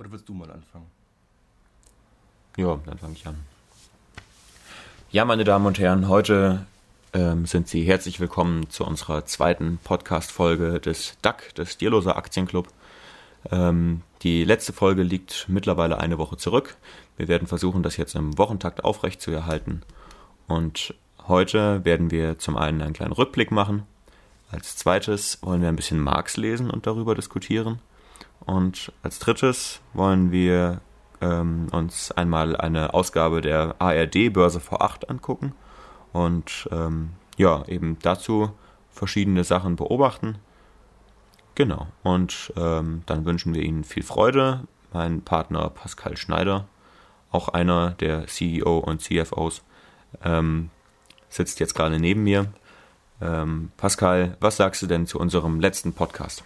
Oder willst du mal anfangen? Ja, dann fange ich an. Ja, meine Damen und Herren, heute ähm, sind Sie herzlich willkommen zu unserer zweiten Podcast-Folge des DAC, des Dierloser Aktienclub. Ähm, die letzte Folge liegt mittlerweile eine Woche zurück. Wir werden versuchen, das jetzt im Wochentakt aufrecht zu erhalten. Und heute werden wir zum einen einen kleinen Rückblick machen. Als zweites wollen wir ein bisschen Marx lesen und darüber diskutieren. Und als drittes wollen wir ähm, uns einmal eine Ausgabe der ARD Börse V8 angucken und ähm, ja, eben dazu verschiedene Sachen beobachten. Genau. Und ähm, dann wünschen wir Ihnen viel Freude. Mein Partner Pascal Schneider, auch einer der CEO und CFOs, ähm, sitzt jetzt gerade neben mir. Ähm, Pascal, was sagst du denn zu unserem letzten Podcast?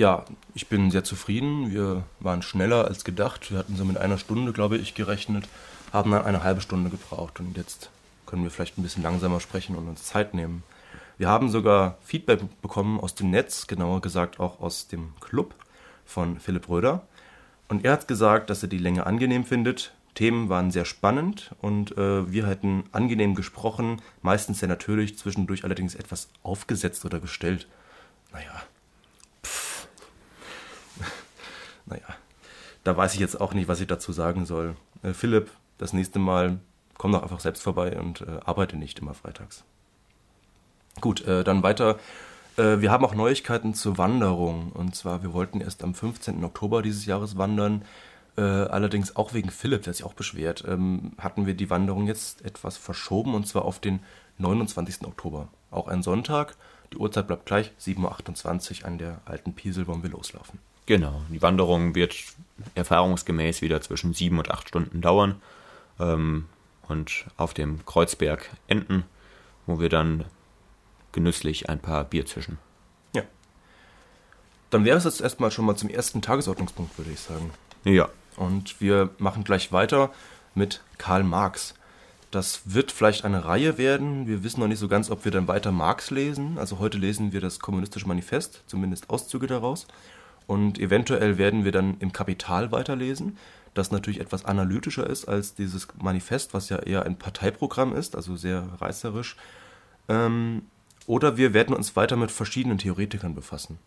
Ja, ich bin sehr zufrieden. Wir waren schneller als gedacht. Wir hatten so mit einer Stunde, glaube ich, gerechnet, haben dann eine halbe Stunde gebraucht und jetzt können wir vielleicht ein bisschen langsamer sprechen und uns Zeit nehmen. Wir haben sogar Feedback bekommen aus dem Netz, genauer gesagt auch aus dem Club von Philipp Röder. Und er hat gesagt, dass er die Länge angenehm findet. Themen waren sehr spannend und äh, wir hätten angenehm gesprochen, meistens sehr natürlich, zwischendurch allerdings etwas aufgesetzt oder gestellt. Naja, naja, da weiß ich jetzt auch nicht, was ich dazu sagen soll. Äh, Philipp, das nächste Mal komm doch einfach selbst vorbei und äh, arbeite nicht immer freitags. Gut, äh, dann weiter. Äh, wir haben auch Neuigkeiten zur Wanderung. Und zwar, wir wollten erst am 15. Oktober dieses Jahres wandern. Äh, allerdings auch wegen Philipp, der sich auch beschwert, ähm, hatten wir die Wanderung jetzt etwas verschoben und zwar auf den 29. Oktober. Auch ein Sonntag. Die Uhrzeit bleibt gleich, 7.28 Uhr an der alten Piesel wollen wir loslaufen. Genau, die Wanderung wird erfahrungsgemäß wieder zwischen sieben und acht Stunden dauern ähm, und auf dem Kreuzberg enden, wo wir dann genüsslich ein paar Bier zischen. Ja. Dann wäre es jetzt erstmal schon mal zum ersten Tagesordnungspunkt, würde ich sagen. Ja. Und wir machen gleich weiter mit Karl Marx. Das wird vielleicht eine Reihe werden. Wir wissen noch nicht so ganz, ob wir dann weiter Marx lesen. Also heute lesen wir das Kommunistische Manifest, zumindest Auszüge daraus. Und eventuell werden wir dann im Kapital weiterlesen, das natürlich etwas analytischer ist als dieses Manifest, was ja eher ein Parteiprogramm ist, also sehr reißerisch. Ähm, oder wir werden uns weiter mit verschiedenen Theoretikern befassen.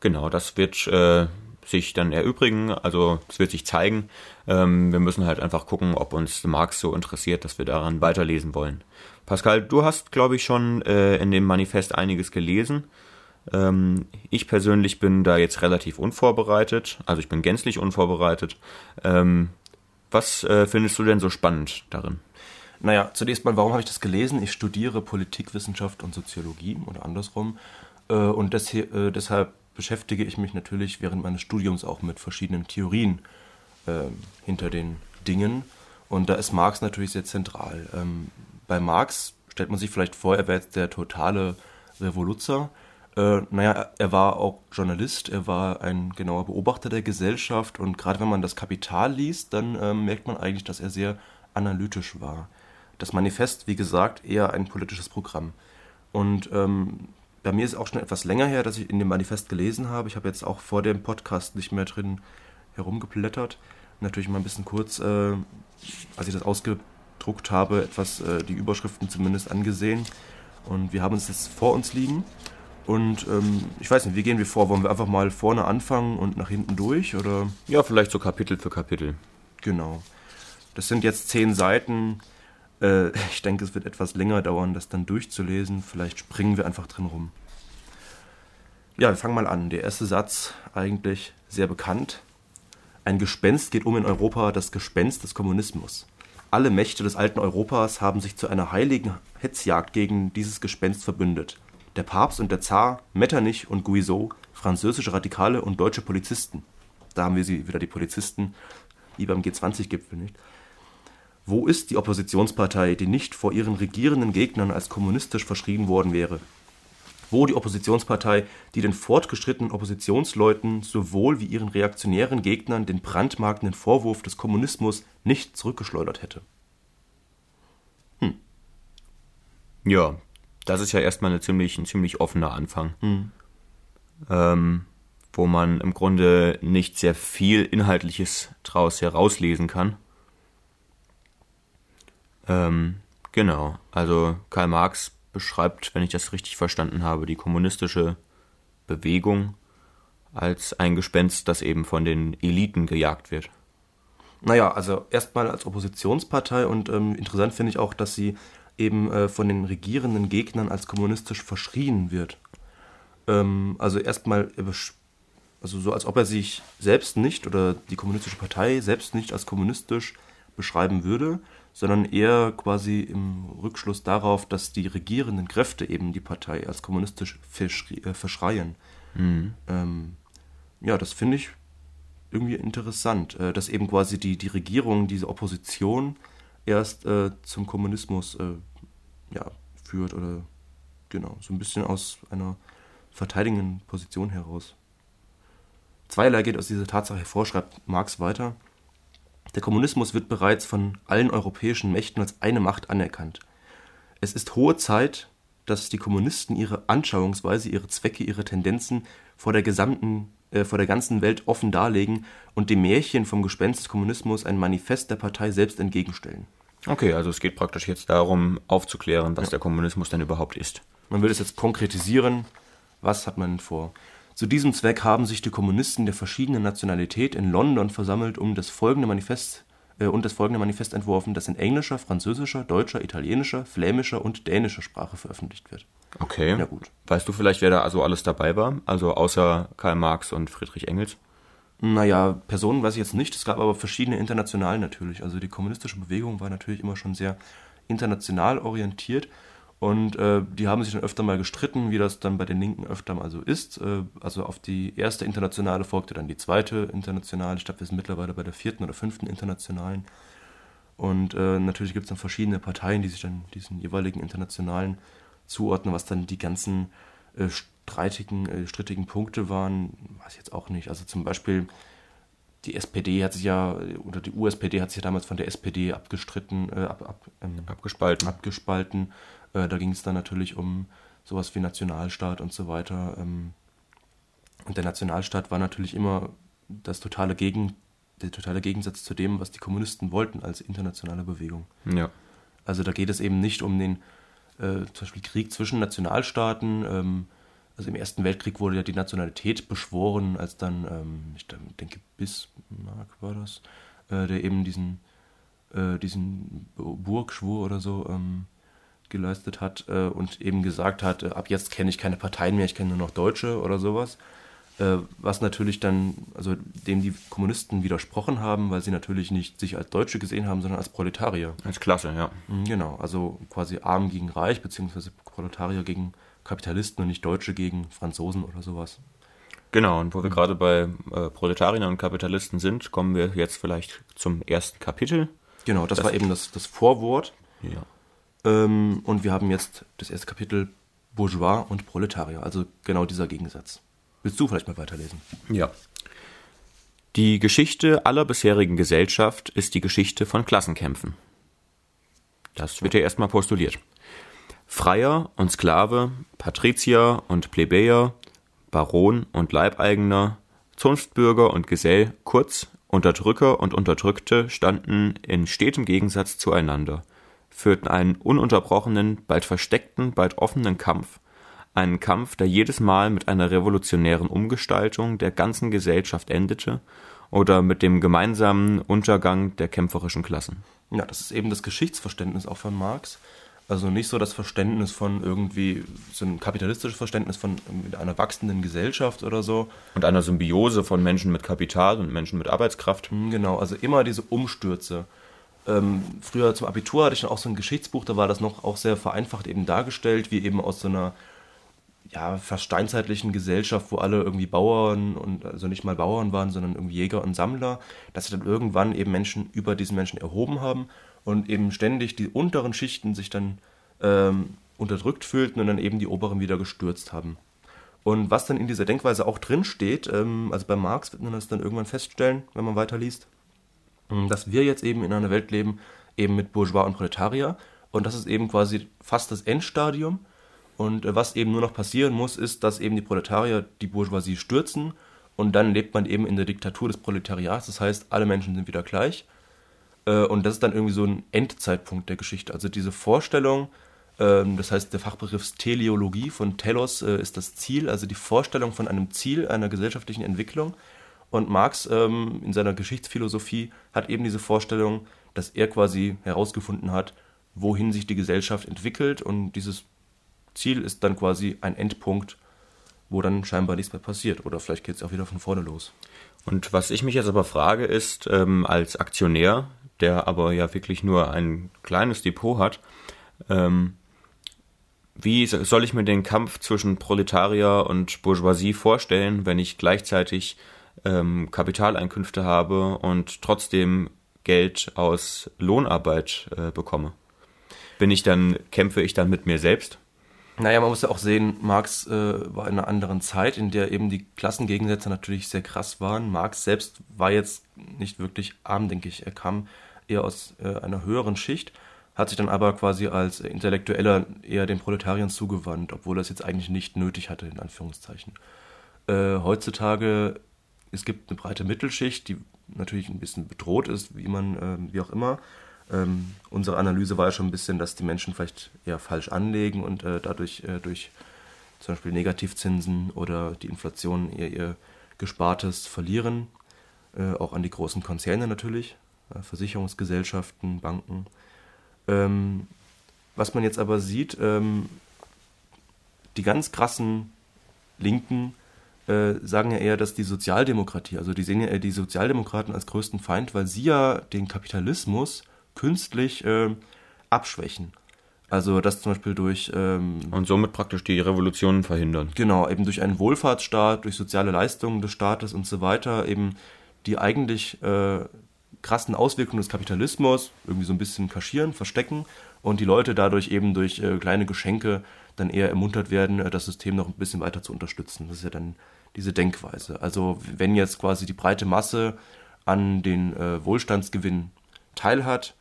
Genau, das wird äh, sich dann erübrigen, also es wird sich zeigen. Ähm, wir müssen halt einfach gucken, ob uns Marx so interessiert, dass wir daran weiterlesen wollen. Pascal, du hast, glaube ich, schon äh, in dem Manifest einiges gelesen. Ähm, ich persönlich bin da jetzt relativ unvorbereitet, also ich bin gänzlich unvorbereitet. Ähm, was äh, findest du denn so spannend darin? Naja, zunächst mal, warum habe ich das gelesen? Ich studiere Politikwissenschaft und Soziologie oder andersrum. Äh, und des, äh, deshalb beschäftige ich mich natürlich während meines Studiums auch mit verschiedenen Theorien äh, hinter den Dingen. Und da ist Marx natürlich sehr zentral. Ähm, bei Marx stellt man sich vielleicht vor, er wäre jetzt der totale Revoluzer. Äh, naja, er war auch Journalist, er war ein genauer Beobachter der Gesellschaft und gerade wenn man das Kapital liest, dann äh, merkt man eigentlich, dass er sehr analytisch war. Das Manifest, wie gesagt, eher ein politisches Programm. Und ähm, bei mir ist auch schon etwas länger her, dass ich in dem Manifest gelesen habe. Ich habe jetzt auch vor dem Podcast nicht mehr drin herumgeblättert. Natürlich mal ein bisschen kurz, äh, als ich das ausgedruckt habe, etwas äh, die Überschriften zumindest angesehen. Und wir haben uns jetzt vor uns liegen. Und ähm, ich weiß nicht, wie gehen wir vor? Wollen wir einfach mal vorne anfangen und nach hinten durch? Oder? Ja, vielleicht so Kapitel für Kapitel. Genau. Das sind jetzt zehn Seiten. Äh, ich denke, es wird etwas länger dauern, das dann durchzulesen. Vielleicht springen wir einfach drin rum. Ja, wir fangen mal an. Der erste Satz, eigentlich sehr bekannt. Ein Gespenst geht um in Europa, das Gespenst des Kommunismus. Alle Mächte des alten Europas haben sich zu einer heiligen Hetzjagd gegen dieses Gespenst verbündet. Der Papst und der Zar, Metternich und Guizot, französische Radikale und deutsche Polizisten. Da haben wir sie wieder, die Polizisten, wie beim G20-Gipfel, nicht? Wo ist die Oppositionspartei, die nicht vor ihren regierenden Gegnern als kommunistisch verschrieben worden wäre? Wo die Oppositionspartei, die den fortgeschrittenen Oppositionsleuten sowohl wie ihren reaktionären Gegnern den brandmarkenden Vorwurf des Kommunismus nicht zurückgeschleudert hätte? Hm. Ja, das ist ja erstmal eine ziemlich, ein ziemlich offener Anfang. Hm. Ähm, wo man im Grunde nicht sehr viel Inhaltliches draus herauslesen kann. Ähm, genau, also Karl Marx beschreibt, wenn ich das richtig verstanden habe, die kommunistische Bewegung als ein Gespenst, das eben von den Eliten gejagt wird. Naja, also erstmal als Oppositionspartei und ähm, interessant finde ich auch, dass sie eben äh, von den regierenden Gegnern als kommunistisch verschrien wird. Ähm, also erstmal, also so als ob er sich selbst nicht oder die kommunistische Partei selbst nicht als kommunistisch beschreiben würde, sondern eher quasi im Rückschluss darauf, dass die regierenden Kräfte eben die Partei als kommunistisch äh, verschreien. Mhm. Ähm, ja, das finde ich irgendwie interessant, äh, dass eben quasi die, die Regierung, diese Opposition erst äh, zum Kommunismus äh, ja, führt oder genau, so ein bisschen aus einer verteidigenden Position heraus. Zweierlei geht aus dieser Tatsache hervor, schreibt Marx weiter. Der Kommunismus wird bereits von allen europäischen Mächten als eine Macht anerkannt. Es ist hohe Zeit, dass die Kommunisten ihre Anschauungsweise, ihre Zwecke, ihre Tendenzen vor der gesamten äh, vor der ganzen Welt offen darlegen und dem Märchen vom Gespenst des Kommunismus ein Manifest der Partei selbst entgegenstellen. Okay, also es geht praktisch jetzt darum, aufzuklären, was ja. der Kommunismus denn überhaupt ist. Man will es jetzt konkretisieren. Was hat man vor? Zu diesem Zweck haben sich die Kommunisten der verschiedenen Nationalität in London versammelt, um das folgende Manifest und das folgende Manifest entworfen, das in englischer, französischer, deutscher, italienischer, flämischer und dänischer Sprache veröffentlicht wird. Okay. Ja, gut. Weißt du vielleicht, wer da also alles dabei war? Also außer Karl Marx und Friedrich Engels? Naja, Personen weiß ich jetzt nicht. Es gab aber verschiedene international natürlich. Also die kommunistische Bewegung war natürlich immer schon sehr international orientiert. Und äh, die haben sich dann öfter mal gestritten, wie das dann bei den Linken öfter mal so ist. Äh, also auf die erste Internationale folgte dann die zweite Internationale. Ich glaube, wir sind mittlerweile bei der vierten oder fünften Internationalen. Und äh, natürlich gibt es dann verschiedene Parteien, die sich dann diesen jeweiligen Internationalen zuordnen, was dann die ganzen äh, streitigen, äh, strittigen Punkte waren, weiß ich jetzt auch nicht. Also zum Beispiel die SPD hat sich ja, oder die USPD hat sich ja damals von der SPD abgestritten, äh, ab, ab, ähm, abgespalten. abgespalten. Äh, da ging es dann natürlich um sowas wie Nationalstaat und so weiter. Ähm, und der Nationalstaat war natürlich immer das totale Gegen, der totale Gegensatz zu dem, was die Kommunisten wollten als internationale Bewegung. Ja. Also da geht es eben nicht um den äh, zum Beispiel Krieg zwischen Nationalstaaten. Ähm, also im Ersten Weltkrieg wurde ja die Nationalität beschworen, als dann, ähm, ich denke, Bismarck war das, äh, der eben diesen, äh, diesen Burgschwur oder so ähm, geleistet hat äh, und eben gesagt hat, äh, ab jetzt kenne ich keine Parteien mehr, ich kenne nur noch Deutsche oder sowas. Äh, was natürlich dann, also dem die Kommunisten widersprochen haben, weil sie natürlich nicht sich als Deutsche gesehen haben, sondern als Proletarier. Als Klasse, ja. Mhm, genau, also quasi arm gegen reich, beziehungsweise Proletarier gegen Kapitalisten und nicht Deutsche gegen Franzosen oder sowas. Genau, und wo wir gerade bei äh, Proletariern und Kapitalisten sind, kommen wir jetzt vielleicht zum ersten Kapitel. Genau, das, das war eben das, das Vorwort. Ja. Ähm, und wir haben jetzt das erste Kapitel Bourgeois und Proletarier, also genau dieser Gegensatz. Willst du vielleicht mal weiterlesen? Ja. Die Geschichte aller bisherigen Gesellschaft ist die Geschichte von Klassenkämpfen. Das wird ja erstmal postuliert. Freier und Sklave, Patrizier und Plebejer, Baron und Leibeigener, Zunftbürger und Gesell, kurz Unterdrücker und Unterdrückte standen in stetem Gegensatz zueinander, führten einen ununterbrochenen, bald versteckten, bald offenen Kampf, einen Kampf, der jedes Mal mit einer revolutionären Umgestaltung der ganzen Gesellschaft endete oder mit dem gemeinsamen Untergang der kämpferischen Klassen. Ja, das ist eben das Geschichtsverständnis auch von Marx. Also nicht so das Verständnis von irgendwie, so ein kapitalistisches Verständnis von einer wachsenden Gesellschaft oder so. Und einer Symbiose von Menschen mit Kapital und Menschen mit Arbeitskraft. Hm, genau, also immer diese Umstürze. Ähm, früher zum Abitur hatte ich dann auch so ein Geschichtsbuch, da war das noch auch sehr vereinfacht eben dargestellt, wie eben aus so einer ja, fast steinzeitlichen Gesellschaft, wo alle irgendwie Bauern und also nicht mal Bauern waren, sondern irgendwie Jäger und Sammler, dass sie dann irgendwann eben Menschen über diesen Menschen erhoben haben und eben ständig die unteren Schichten sich dann ähm, unterdrückt fühlten und dann eben die oberen wieder gestürzt haben. Und was dann in dieser Denkweise auch drin steht, ähm, also bei Marx wird man das dann irgendwann feststellen, wenn man weiterliest, dass wir jetzt eben in einer Welt leben, eben mit Bourgeois und Proletarier und das ist eben quasi fast das Endstadium und äh, was eben nur noch passieren muss, ist, dass eben die Proletarier die Bourgeoisie stürzen und dann lebt man eben in der Diktatur des Proletariats. Das heißt, alle Menschen sind wieder gleich. Äh, und das ist dann irgendwie so ein Endzeitpunkt der Geschichte. Also diese Vorstellung, ähm, das heißt der Fachbegriff Teleologie von Telos äh, ist das Ziel, also die Vorstellung von einem Ziel einer gesellschaftlichen Entwicklung. Und Marx ähm, in seiner Geschichtsphilosophie hat eben diese Vorstellung, dass er quasi herausgefunden hat, wohin sich die Gesellschaft entwickelt und dieses Ziel ist dann quasi ein Endpunkt wo dann scheinbar nichts mehr passiert. Oder vielleicht geht es auch wieder von vorne los. Und was ich mich jetzt aber frage, ist, ähm, als Aktionär, der aber ja wirklich nur ein kleines Depot hat, ähm, wie soll ich mir den Kampf zwischen Proletarier und Bourgeoisie vorstellen, wenn ich gleichzeitig ähm, Kapitaleinkünfte habe und trotzdem Geld aus Lohnarbeit äh, bekomme? Bin ich dann, kämpfe ich dann mit mir selbst? Naja, man muss ja auch sehen, Marx äh, war in einer anderen Zeit, in der eben die Klassengegensätze natürlich sehr krass waren. Marx selbst war jetzt nicht wirklich arm, denke ich. Er kam eher aus äh, einer höheren Schicht, hat sich dann aber quasi als Intellektueller eher den Proletariern zugewandt, obwohl er es jetzt eigentlich nicht nötig hatte, in Anführungszeichen. Äh, heutzutage, es gibt eine breite Mittelschicht, die natürlich ein bisschen bedroht ist, wie man, äh, wie auch immer. Ähm, unsere Analyse war ja schon ein bisschen, dass die Menschen vielleicht eher falsch anlegen und äh, dadurch äh, durch zum Beispiel Negativzinsen oder die Inflation eher ihr Gespartes verlieren. Äh, auch an die großen Konzerne natürlich, äh, Versicherungsgesellschaften, Banken. Ähm, was man jetzt aber sieht, ähm, die ganz krassen Linken äh, sagen ja eher, dass die Sozialdemokratie, also die sehen ja eher die Sozialdemokraten als größten Feind, weil sie ja den Kapitalismus künstlich äh, abschwächen. Also das zum Beispiel durch... Ähm, und somit praktisch die Revolutionen verhindern. Genau, eben durch einen Wohlfahrtsstaat, durch soziale Leistungen des Staates und so weiter, eben die eigentlich äh, krassen Auswirkungen des Kapitalismus irgendwie so ein bisschen kaschieren, verstecken und die Leute dadurch eben durch äh, kleine Geschenke dann eher ermuntert werden, äh, das System noch ein bisschen weiter zu unterstützen. Das ist ja dann diese Denkweise. Also wenn jetzt quasi die breite Masse an den äh, Wohlstandsgewinn teilhat,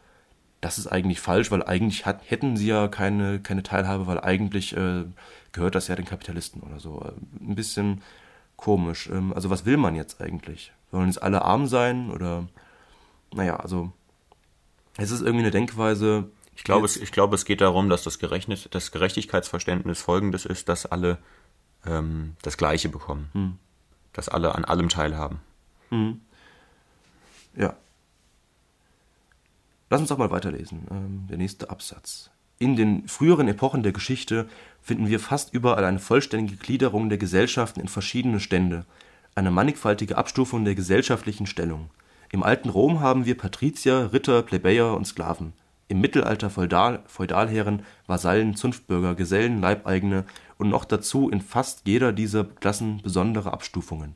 das ist eigentlich falsch, weil eigentlich hat, hätten sie ja keine, keine Teilhabe, weil eigentlich äh, gehört das ja den Kapitalisten oder so. Äh, ein bisschen komisch. Ähm, also was will man jetzt eigentlich? Wollen jetzt alle arm sein oder naja, also es ist irgendwie eine Denkweise. Ich glaube, es, ich glaube, es geht darum, dass das, gerechnet, das Gerechtigkeitsverständnis folgendes ist, dass alle ähm, das Gleiche bekommen. Hm. Dass alle an allem teilhaben. Hm. Ja. Lass uns doch mal weiterlesen. Ähm, der nächste Absatz. In den früheren Epochen der Geschichte finden wir fast überall eine vollständige Gliederung der Gesellschaften in verschiedene Stände, eine mannigfaltige Abstufung der gesellschaftlichen Stellung. Im alten Rom haben wir Patrizier, Ritter, Plebejer und Sklaven. Im Mittelalter Feudal, Feudalherren, Vasallen, Zunftbürger, Gesellen, Leibeigene und noch dazu in fast jeder dieser Klassen besondere Abstufungen.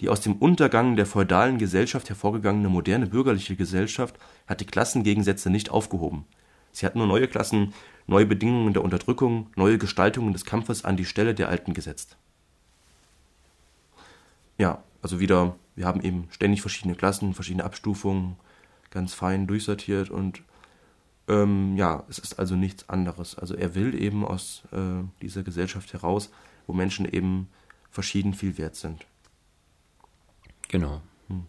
Die aus dem Untergang der feudalen Gesellschaft hervorgegangene moderne bürgerliche Gesellschaft hat die Klassengegensätze nicht aufgehoben. Sie hat nur neue Klassen, neue Bedingungen der Unterdrückung, neue Gestaltungen des Kampfes an die Stelle der alten gesetzt. Ja, also wieder, wir haben eben ständig verschiedene Klassen, verschiedene Abstufungen, ganz fein durchsortiert und ähm, ja, es ist also nichts anderes. Also er will eben aus äh, dieser Gesellschaft heraus, wo Menschen eben verschieden viel wert sind. Genau. Hm.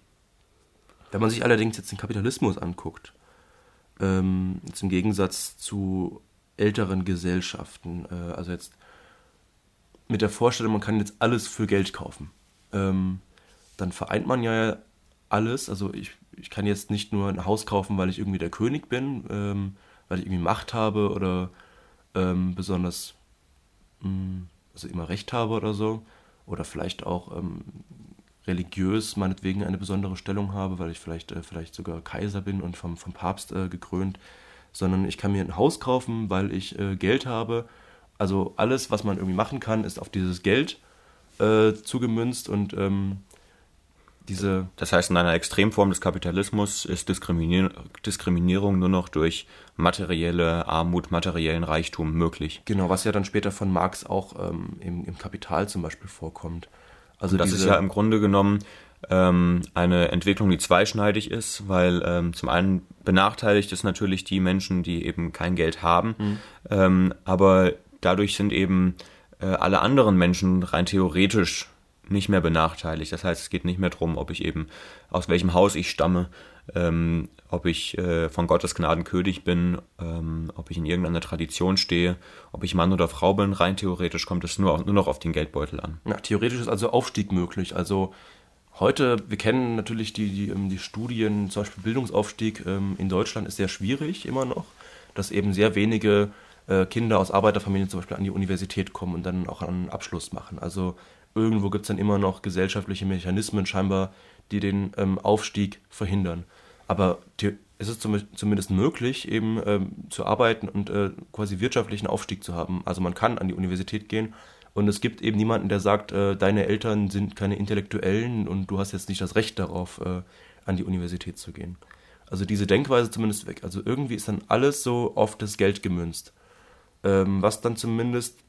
Wenn man sich allerdings jetzt den Kapitalismus anguckt, ähm, jetzt im Gegensatz zu älteren Gesellschaften, äh, also jetzt mit der Vorstellung, man kann jetzt alles für Geld kaufen, ähm, dann vereint man ja alles. Also ich, ich kann jetzt nicht nur ein Haus kaufen, weil ich irgendwie der König bin, ähm, weil ich irgendwie Macht habe oder ähm, besonders mh, hm, also immer Recht habe oder so. Oder vielleicht auch ähm, religiös meinetwegen eine besondere Stellung habe, weil ich vielleicht, äh, vielleicht sogar Kaiser bin und vom, vom Papst äh, gekrönt, sondern ich kann mir ein Haus kaufen, weil ich äh, Geld habe. Also alles, was man irgendwie machen kann, ist auf dieses Geld äh, zugemünzt und ähm, diese. Das heißt, in einer Extremform des Kapitalismus ist Diskriminier Diskriminierung nur noch durch materielle Armut, materiellen Reichtum möglich. Genau, was ja dann später von Marx auch ähm, im, im Kapital zum Beispiel vorkommt. Also das ist ja im Grunde genommen ähm, eine Entwicklung, die zweischneidig ist, weil ähm, zum einen benachteiligt es natürlich die Menschen, die eben kein Geld haben, mhm. ähm, aber dadurch sind eben äh, alle anderen Menschen rein theoretisch nicht mehr benachteiligt. Das heißt, es geht nicht mehr darum, ob ich eben aus welchem Haus ich stamme, ähm, ob ich äh, von Gottes Gnaden König bin, ähm, ob ich in irgendeiner Tradition stehe, ob ich Mann oder Frau bin. Rein theoretisch kommt es nur, nur noch auf den Geldbeutel an. Ja, theoretisch ist also Aufstieg möglich. Also heute, wir kennen natürlich die, die, ähm, die Studien, zum Beispiel Bildungsaufstieg ähm, in Deutschland ist sehr schwierig immer noch, dass eben sehr wenige äh, Kinder aus Arbeiterfamilien zum Beispiel an die Universität kommen und dann auch einen Abschluss machen. Also irgendwo gibt es dann immer noch gesellschaftliche Mechanismen scheinbar, die den ähm, Aufstieg verhindern. Aber es ist zumindest möglich, eben ähm, zu arbeiten und äh, quasi wirtschaftlichen Aufstieg zu haben. Also man kann an die Universität gehen und es gibt eben niemanden, der sagt, äh, deine Eltern sind keine Intellektuellen und du hast jetzt nicht das Recht darauf, äh, an die Universität zu gehen. Also diese Denkweise zumindest weg. Also irgendwie ist dann alles so auf das Geld gemünzt. Ähm, was dann zumindest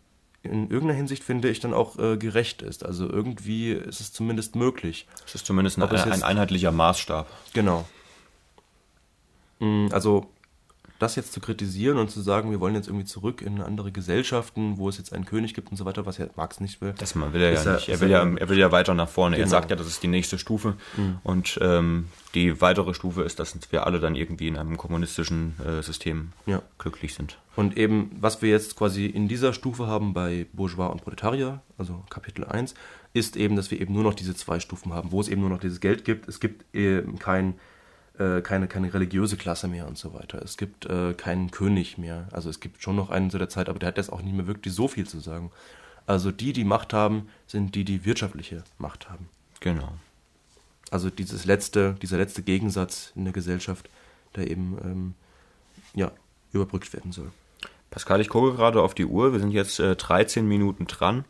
in irgendeiner Hinsicht finde ich dann auch äh, gerecht ist. Also irgendwie ist es zumindest möglich. Es ist zumindest ein, ein einheitlicher Maßstab. Genau. Mm, also das jetzt zu kritisieren und zu sagen, wir wollen jetzt irgendwie zurück in andere Gesellschaften, wo es jetzt einen König gibt und so weiter, was ja Marx nicht will. Das will er ja nicht. Er will ja, er will ja weiter nach vorne. Genau. Er sagt ja, das ist die nächste Stufe. Mhm. Und ähm, die weitere Stufe ist, dass wir alle dann irgendwie in einem kommunistischen äh, System ja. glücklich sind. Und eben, was wir jetzt quasi in dieser Stufe haben bei Bourgeois und Proletarier, also Kapitel 1, ist eben, dass wir eben nur noch diese zwei Stufen haben, wo es eben nur noch dieses Geld gibt. Es gibt eben kein äh, keine, keine religiöse Klasse mehr und so weiter. Es gibt äh, keinen König mehr. Also es gibt schon noch einen zu der Zeit, aber der hat jetzt auch nicht mehr wirklich so viel zu sagen. Also die, die Macht haben, sind die, die wirtschaftliche Macht haben. Genau. Also dieses letzte, dieser letzte Gegensatz in der Gesellschaft, der eben ähm, ja, überbrückt werden soll. Pascal, ich gucke gerade auf die Uhr. Wir sind jetzt äh, 13 Minuten dran.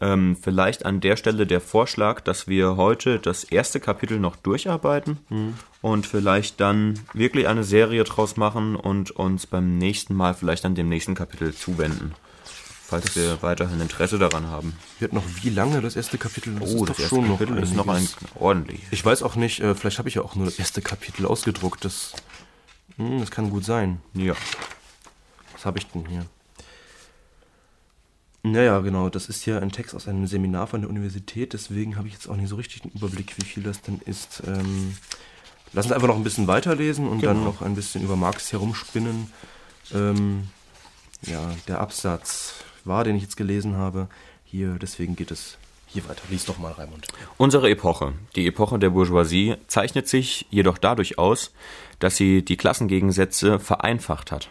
Ähm, vielleicht an der Stelle der Vorschlag, dass wir heute das erste Kapitel noch durcharbeiten mhm. und vielleicht dann wirklich eine Serie draus machen und uns beim nächsten Mal vielleicht an dem nächsten Kapitel zuwenden. Falls das wir weiterhin Interesse daran haben. Wird noch wie lange das erste Kapitel? Das oh, das erste Kapitel noch ist noch ein ordentlich. Ich weiß auch nicht, äh, vielleicht habe ich ja auch nur das erste Kapitel ausgedruckt. Das, mh, hm, das kann gut sein. Ja. Was habe ich denn hier? Naja, genau. Das ist ja ein Text aus einem Seminar von der Universität, deswegen habe ich jetzt auch nicht so richtig den Überblick, wie viel das denn ist. Ähm, lass uns einfach noch ein bisschen weiterlesen und genau. dann noch ein bisschen über Marx herumspinnen. Ähm, ja, der Absatz war, den ich jetzt gelesen habe, hier, deswegen geht es hier weiter. Lies doch mal, Raimund. Unsere Epoche, die Epoche der Bourgeoisie, zeichnet sich jedoch dadurch aus, dass sie die Klassengegensätze vereinfacht hat.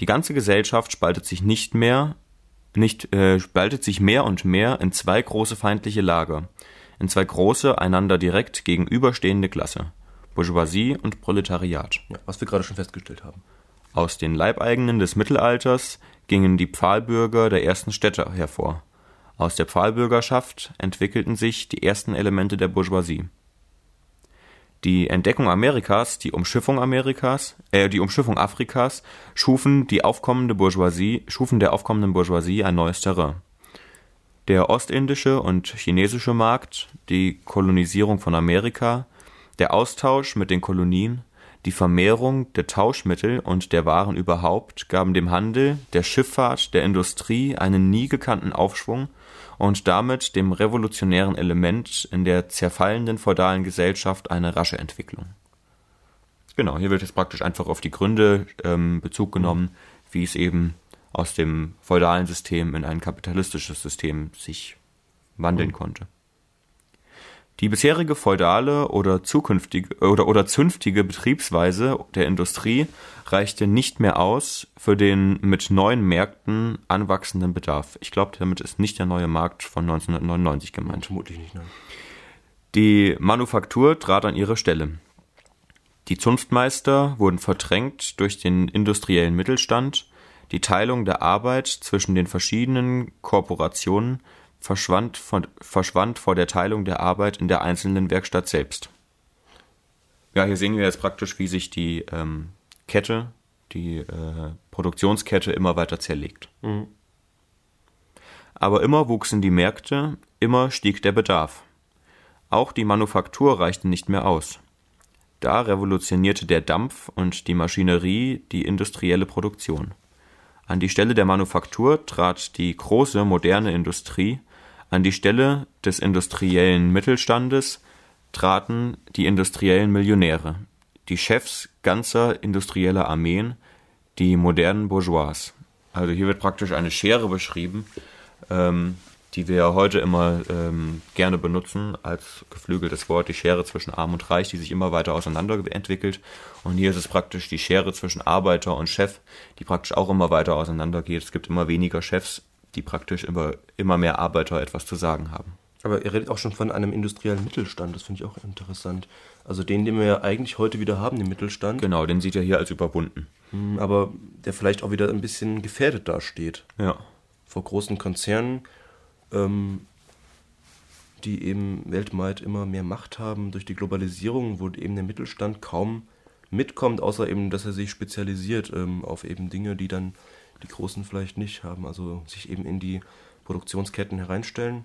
Die ganze Gesellschaft spaltet sich nicht mehr nicht, äh, spaltet sich mehr und mehr in zwei große feindliche Lager, in zwei große, einander direkt gegenüberstehende Klasse, Bourgeoisie und Proletariat. Ja, was wir gerade schon festgestellt haben. Aus den Leibeigenen des Mittelalters gingen die Pfahlbürger der ersten Städte hervor. Aus der Pfahlbürgerschaft entwickelten sich die ersten Elemente der Bourgeoisie. Die Entdeckung Amerikas, die Umschiffung Amerikas, äh, die Umschiffung Afrikas schufen die aufkommende Bourgeoisie, schufen der aufkommenden Bourgeoisie ein neues Terrain. Der ostindische und chinesische Markt, die Kolonisierung von Amerika, der Austausch mit den Kolonien, die Vermehrung der Tauschmittel und der Waren überhaupt gaben dem Handel, der Schifffahrt, der Industrie einen nie gekannten Aufschwung und damit dem revolutionären Element in der zerfallenden feudalen Gesellschaft eine rasche Entwicklung. Genau, hier wird jetzt praktisch einfach auf die Gründe ähm, Bezug genommen, wie es eben aus dem feudalen System in ein kapitalistisches System sich wandeln mhm. konnte. Die bisherige feudale oder zukünftige oder, oder zünftige Betriebsweise der Industrie reichte nicht mehr aus für den mit neuen Märkten anwachsenden Bedarf. Ich glaube, damit ist nicht der neue Markt von 1999 gemeint. Vermutlich nicht, nein. Die Manufaktur trat an ihre Stelle. Die Zunftmeister wurden verdrängt durch den industriellen Mittelstand. Die Teilung der Arbeit zwischen den verschiedenen Korporationen verschwand, von, verschwand vor der Teilung der Arbeit in der einzelnen Werkstatt selbst. Ja, hier sehen wir jetzt praktisch, wie sich die ähm, Kette, die äh, Produktionskette immer weiter zerlegt. Mhm. Aber immer wuchsen die Märkte, immer stieg der Bedarf. Auch die Manufaktur reichte nicht mehr aus. Da revolutionierte der Dampf und die Maschinerie die industrielle Produktion. An die Stelle der Manufaktur trat die große moderne Industrie, An die Stelle des industriellen Mittelstandes traten die industriellen Millionäre, die Chefs ganzer industrieller Armeen, die modernen Bourgeois. Also hier wird praktisch eine Schere beschrieben, ähm, die wir ja heute immer ähm, gerne benutzen als geflügeltes Wort, die Schere zwischen Arm und Reich, die sich immer weiter auseinander entwickelt. Und hier ist es praktisch die Schere zwischen Arbeiter und Chef, die praktisch auch immer weiter auseinander geht. Es gibt immer weniger Chefs, die praktisch immer, immer mehr Arbeiter etwas zu sagen haben. Aber er redet auch schon von einem industriellen Mittelstand, das finde ich auch interessant. Also den, den wir ja eigentlich heute wieder haben, den Mittelstand. Genau, den sieht er hier als überwunden. Hm, aber der vielleicht auch wieder ein bisschen gefährdet dasteht. Ja. Vor großen Konzernen, ähm, die eben weltweit immer mehr Macht haben durch die Globalisierung, wo eben der Mittelstand kaum mitkommt, außer eben, dass er sich spezialisiert ähm, auf eben Dinge, die dann die Großen vielleicht nicht haben. Also sich eben in die Produktionsketten hereinstellen.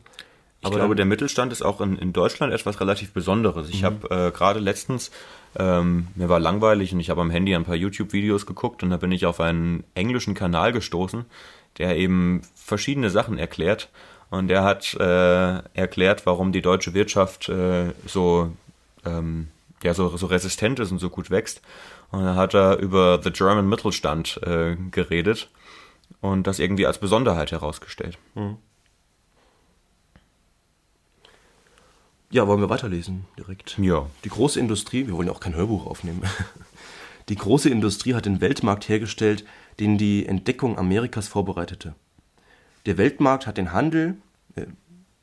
Ich Aber glaube, der Mittelstand ist auch in, in Deutschland etwas relativ Besonderes. Ich mhm. habe äh, gerade letztens, ähm, mir war langweilig und ich habe am Handy ein paar YouTube-Videos geguckt und da bin ich auf einen englischen Kanal gestoßen, der eben verschiedene Sachen erklärt. Und der hat äh, erklärt, warum die deutsche Wirtschaft äh, so, ähm, ja, so, so resistent ist und so gut wächst. Und da hat er über The German Mittelstand äh, geredet und das irgendwie als Besonderheit herausgestellt. Mhm. Ja, wollen wir weiterlesen direkt? Ja. Die große Industrie, wir wollen ja auch kein Hörbuch aufnehmen. Die große Industrie hat den Weltmarkt hergestellt, den die Entdeckung Amerikas vorbereitete. Der Weltmarkt hat den Handel, äh,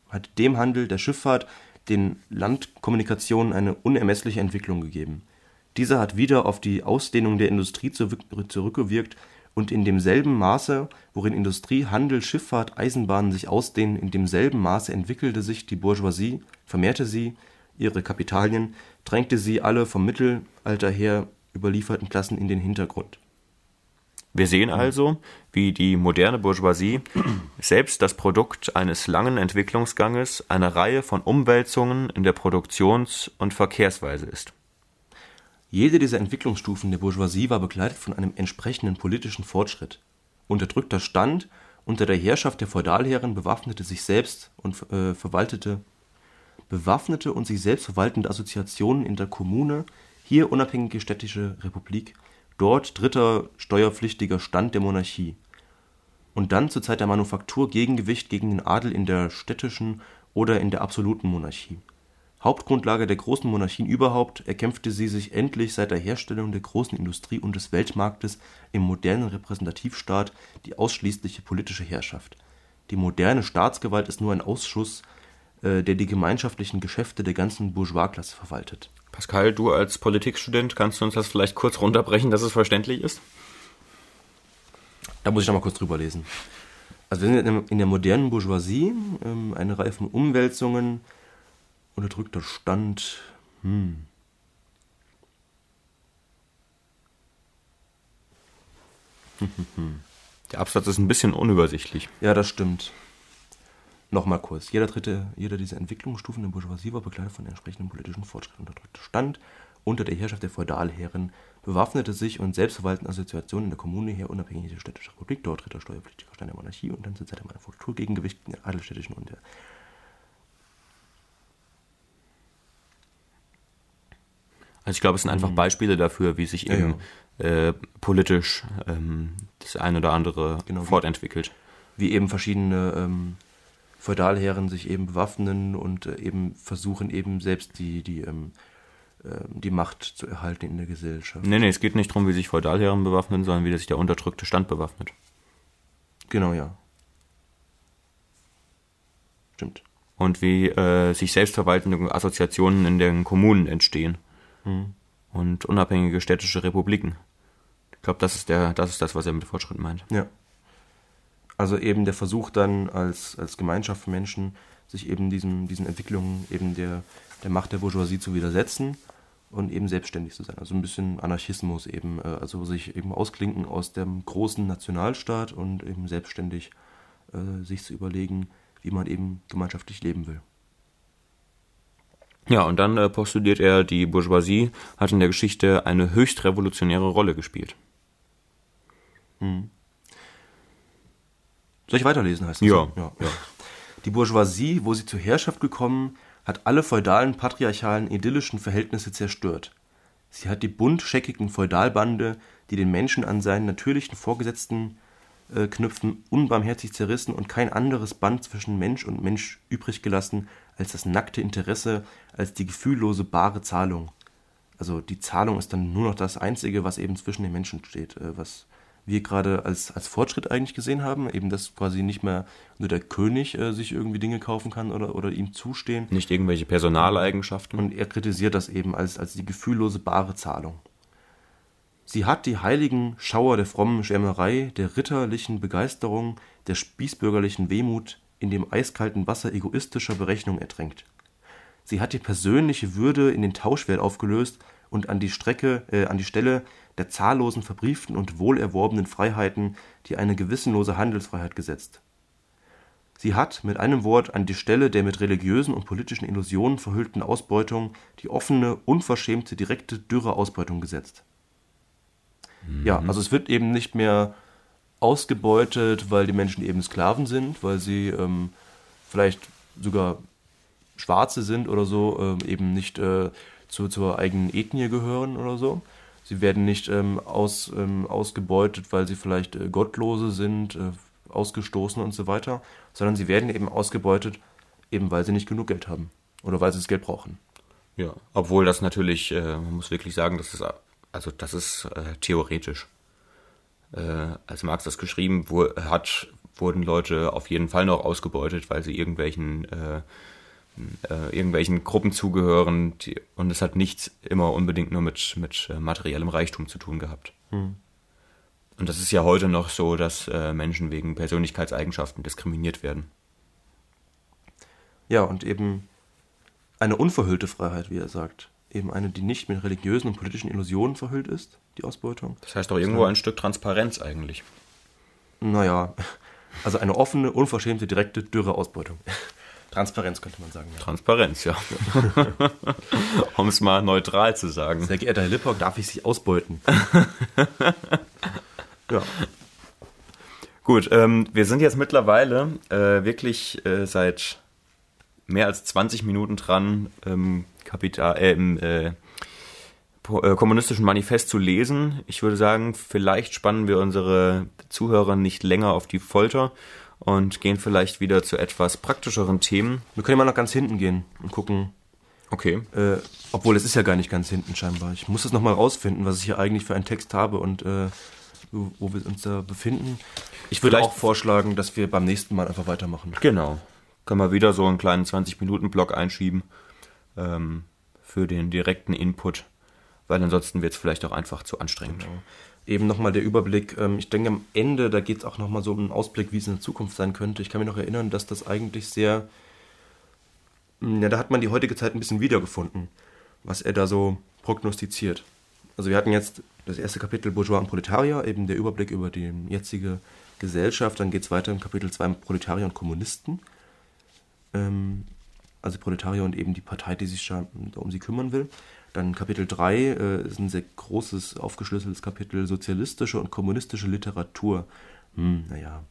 hat dem Handel, der Schifffahrt, den Landkommunikationen eine unermessliche Entwicklung gegeben. Dieser hat wieder auf die Ausdehnung der Industrie zurückgewirkt und in demselben Maße, worin Industrie, Handel, Schifffahrt, Eisenbahnen sich ausdehnen, in demselben Maße entwickelte sich die Bourgeoisie, vermehrte sie ihre Kapitalien, drängte sie alle vom Mittelalter her überlieferten Klassen in den Hintergrund. Wir sehen also, wie die moderne Bourgeoisie selbst das Produkt eines langen Entwicklungsganges, einer Reihe von Umwälzungen in der Produktions- und Verkehrsweise ist jede dieser Entwicklungsstufen der Bourgeoisie war begleitet von einem entsprechenden politischen Fortschritt. Unterdrückter Stand unter der Herrschaft der Feudalherren bewaffnete sich selbst und äh, verwaltete bewaffnete und sich selbst verwaltende Assoziationen in der Kommune, hier unabhängige städtische Republik, dort dritter steuerpflichtiger Stand der Monarchie. Und dann zur Zeit der Manufaktur Gegengewicht gegen den Adel in der städtischen oder in der absoluten Monarchie Hauptgrundlage der großen Monarchien überhaupt, erkämpfte sie sich endlich seit der Herstellung der großen Industrie und des Weltmarktes im modernen Repräsentativstaat die ausschließliche politische Herrschaft. Die moderne Staatsgewalt ist nur ein Ausschuss, der die gemeinschaftlichen Geschäfte der ganzen Bourgeoisklasse verwaltet. Pascal, du als Politikstudent, kannst du uns das vielleicht kurz runterbrechen, dass es verständlich ist? Da muss ich noch mal kurz drüber lesen. Also wir sind in der modernen Bourgeoisie, ähm, eine Reihe von Umwälzungen, Unterdrückter Stand. Hm. Der Absatz ist ein bisschen unübersichtlich. Ja, das stimmt. Nochmal kurz. Jeder dritte, jeder dieser Entwicklungsstufen der Bourgeoisie war begleitet von entsprechenden politischen Fortschritten. Unterdrückter Stand unter der Herrschaft der Feudalherren bewaffnete sich und selbstverwaltende Assoziationen in der Kommune her unabhängige städtische Republik, dort dritter steuerpflichtiger Stand der Monarchie und dann zur Zeit der Manufaktur Gegengewicht in den adelstädtischen und der Also ich glaube, es sind einfach mhm. Beispiele dafür, wie sich ja, eben ja. Äh, politisch ähm, das eine oder andere genau, fortentwickelt. Wie, wie eben verschiedene ähm, Feudalherren sich eben bewaffnen und äh, eben versuchen eben selbst die, die, ähm, äh, die Macht zu erhalten in der Gesellschaft. Nee, nee, es geht nicht darum, wie sich Feudalherren bewaffnen, sondern wie sich der unterdrückte Stand bewaffnet. Genau, ja. Stimmt. Und wie äh, sich selbstverwaltende Assoziationen in den Kommunen entstehen. Mhm. Und unabhängige städtische Republiken. Ich glaube, das ist der, das ist das, was er mit Fortschritt meint. Ja. Also eben der Versuch dann als, als Gemeinschaft von Menschen, sich eben diesen, diesen Entwicklungen eben der, der Macht der Bourgeoisie zu widersetzen und eben selbstständig zu sein. Also ein bisschen Anarchismus eben, äh, also sich eben ausklinken aus dem großen Nationalstaat und eben selbstständig äh, sich zu überlegen, wie man eben gemeinschaftlich leben will. Ja, und dann äh, postuliert er, die Bourgeoisie hat in der Geschichte eine höchst revolutionäre Rolle gespielt. Hm. Soll ich weiterlesen, heißt das? Ja. ja, ja. Die Bourgeoisie, wo sie zur Herrschaft gekommen, hat alle feudalen, patriarchalen, idyllischen Verhältnisse zerstört. Sie hat die buntscheckigen Feudalbande, die den Menschen an seinen natürlichen Vorgesetzten äh, knüpfen, unbarmherzig zerrissen und kein anderes Band zwischen Mensch und Mensch übrig gelassen als das nackte Interesse, als die gefühllose bare Zahlung. Also die Zahlung ist dann nur noch das Einzige, was eben zwischen den Menschen steht, äh, was wir gerade als, als Fortschritt eigentlich gesehen haben, eben dass quasi nicht mehr nur der König äh, sich irgendwie Dinge kaufen kann oder, oder ihm zustehen. Nicht irgendwelche Personaleigenschaften. Und er kritisiert das eben als, als die gefühllose bare Zahlung. Sie hat die heiligen Schauer der frommen Schwärmerei, der ritterlichen Begeisterung, der spießbürgerlichen Wehmut in dem eiskalten Wasser egoistischer Berechnung ertränkt. Sie hat die persönliche Würde in den Tauschwert aufgelöst und an die Strecke, äh, an die Stelle der zahllosen verbrieften und wohlerworbenen Freiheiten die eine gewissenlose Handelsfreiheit gesetzt. Sie hat, mit einem Wort, an die Stelle der mit religiösen und politischen Illusionen verhüllten Ausbeutung die offene, unverschämte, direkte, dürre Ausbeutung gesetzt. Mhm. Ja, also es wird eben nicht mehr ausgebeutet, weil die Menschen eben Sklaven sind, weil sie ähm, vielleicht sogar Schwarze sind oder so, ähm, eben nicht äh, zu, zur eigenen Ethnie gehören oder so. Sie werden nicht ähm, aus, ähm, ausgebeutet, weil sie vielleicht äh, Gottlose sind, äh, ausgestoßen und so weiter, sondern sie werden eben ausgebeutet, eben weil sie nicht genug Geld haben oder weil sie das Geld brauchen. Ja, obwohl das natürlich, äh, man muss wirklich sagen, das ist, also das ist äh, theoretisch. Äh, als Marx das geschrieben wo, hat, wurden Leute auf jeden Fall noch ausgebeutet, weil sie irgendwelchen äh, äh, irgendwelchen Gruppen zugehören die, und es hat nichts immer unbedingt nur mit, mit äh, materiellem Reichtum zu tun gehabt. Hm. Und das ist ja heute noch so, dass äh, Menschen wegen Persönlichkeitseigenschaften diskriminiert werden. Ja, und eben eine unverhüllte Freiheit, wie er sagt. Eben eine, die nicht mit religiösen und politischen Illusionen verhüllt ist, die Ausbeutung. Das heißt auch irgendwo ein Stück Transparenz eigentlich. Naja, also eine offene, unverschämte, direkte, dürre Ausbeutung. Transparenz könnte man sagen. Ja. Transparenz, ja. um es mal neutral zu sagen. Sehr geehrter Herr Lippock, darf ich Sie ausbeuten? ja. Gut, ähm, wir sind jetzt mittlerweile äh, wirklich äh, seit mehr als 20 Minuten dran, ähm, Kapital, äh, im äh, äh, kommunistischen Manifest zu lesen. Ich würde sagen, vielleicht spannen wir unsere Zuhörer nicht länger auf die Folter und gehen vielleicht wieder zu etwas praktischeren Themen. Wir können mal nach ganz hinten gehen und gucken. Okay. Äh, obwohl es ist ja gar nicht ganz hinten scheinbar. Ich muss es nochmal rausfinden, was ich hier eigentlich für einen Text habe und äh, wo wir uns da befinden. Ich würde auch vorschlagen, dass wir beim nächsten Mal einfach weitermachen. Genau. Können wir wieder so einen kleinen 20-Minuten-Block einschieben ähm, für den direkten Input, weil ansonsten wird es vielleicht auch einfach zu anstrengend. Genau eben nochmal der Überblick. Ähm, ich denke, am Ende, da geht es auch nochmal so um einen Ausblick, wie es in der Zukunft sein könnte. Ich kann mich noch erinnern, dass das eigentlich sehr, hm, ja, da hat man die heutige Zeit ein bisschen wiedergefunden, was er da so prognostiziert. Also wir hatten jetzt das erste Kapitel Bourgeois und Proletarier, eben der Überblick über die jetzige Gesellschaft. Dann geht es weiter im Kapitel 2 Proletarier und Kommunisten. Ähm, also Proletarier und eben die Partei, die sich um sie kümmern will. Dann Kapitel 3 äh, ist ein sehr großes, aufgeschlüsseltes Kapitel sozialistische und kommunistische Literatur. Hm, naja.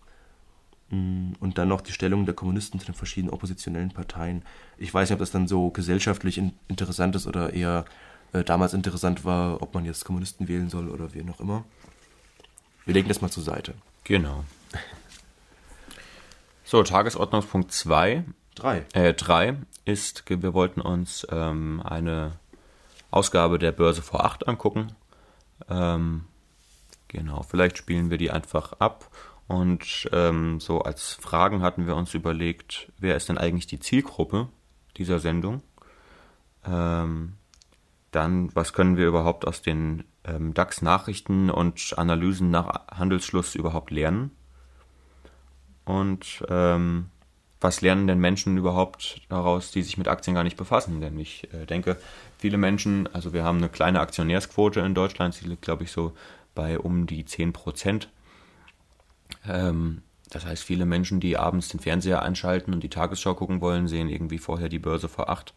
Hm, und dann noch die Stellung der Kommunisten zu den verschiedenen oppositionellen Parteien. Ich weiß nicht, ob das dann so gesellschaftlich in, interessant ist oder eher äh, damals interessant war, ob man jetzt Kommunisten wählen soll oder wie noch immer. Wir legen das mal zur Seite. Genau. So, Tagesordnungspunkt 2. 3. Äh, 3 ist, wir wollten uns ähm, eine Ausgabe der Börse vor 8 angucken. Ähm, genau, vielleicht spielen wir die einfach ab. Und ähm, so als Fragen hatten wir uns überlegt, wer ist denn eigentlich die Zielgruppe dieser Sendung? Ähm, dann, was können wir überhaupt aus den ähm, DAX-Nachrichten und Analysen nach Handelsschluss überhaupt lernen? Und ähm, was lernen denn Menschen überhaupt daraus, die sich mit Aktien gar nicht befassen? Denn ich äh, denke, viele Menschen, also wir haben eine kleine Aktionärsquote in Deutschland, sie liegt, glaube ich, so bei um die 10 Prozent. Ähm, das heißt, viele Menschen, die abends den Fernseher einschalten und die Tagesschau gucken wollen, sehen irgendwie vorher die Börse vor acht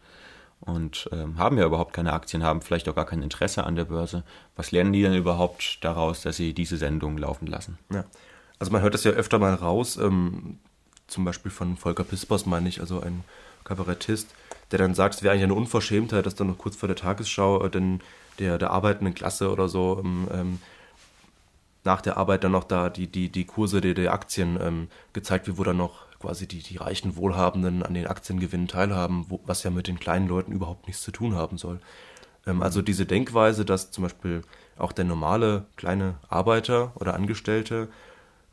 und ähm, haben ja überhaupt keine Aktien, haben vielleicht auch gar kein Interesse an der Börse. Was lernen die denn überhaupt daraus, dass sie diese Sendung laufen lassen? Ja. Also man hört das ja öfter mal raus, ähm, zum Beispiel von Volker Pispers, meine ich, also ein Kabarettist, der dann sagt, es wäre eigentlich eine Unverschämtheit, dass dann noch kurz vor der Tagesschau äh, denn der, der arbeitenden Klasse oder so ähm, ähm, nach der Arbeit dann noch da die, die, die Kurse der, der Aktien ähm, gezeigt wird, wo dann noch quasi die, die reichen Wohlhabenden an den Aktiengewinnen teilhaben, wo, was ja mit den kleinen Leuten überhaupt nichts zu tun haben soll. Ähm, also diese Denkweise, dass zum Beispiel auch der normale kleine Arbeiter oder Angestellte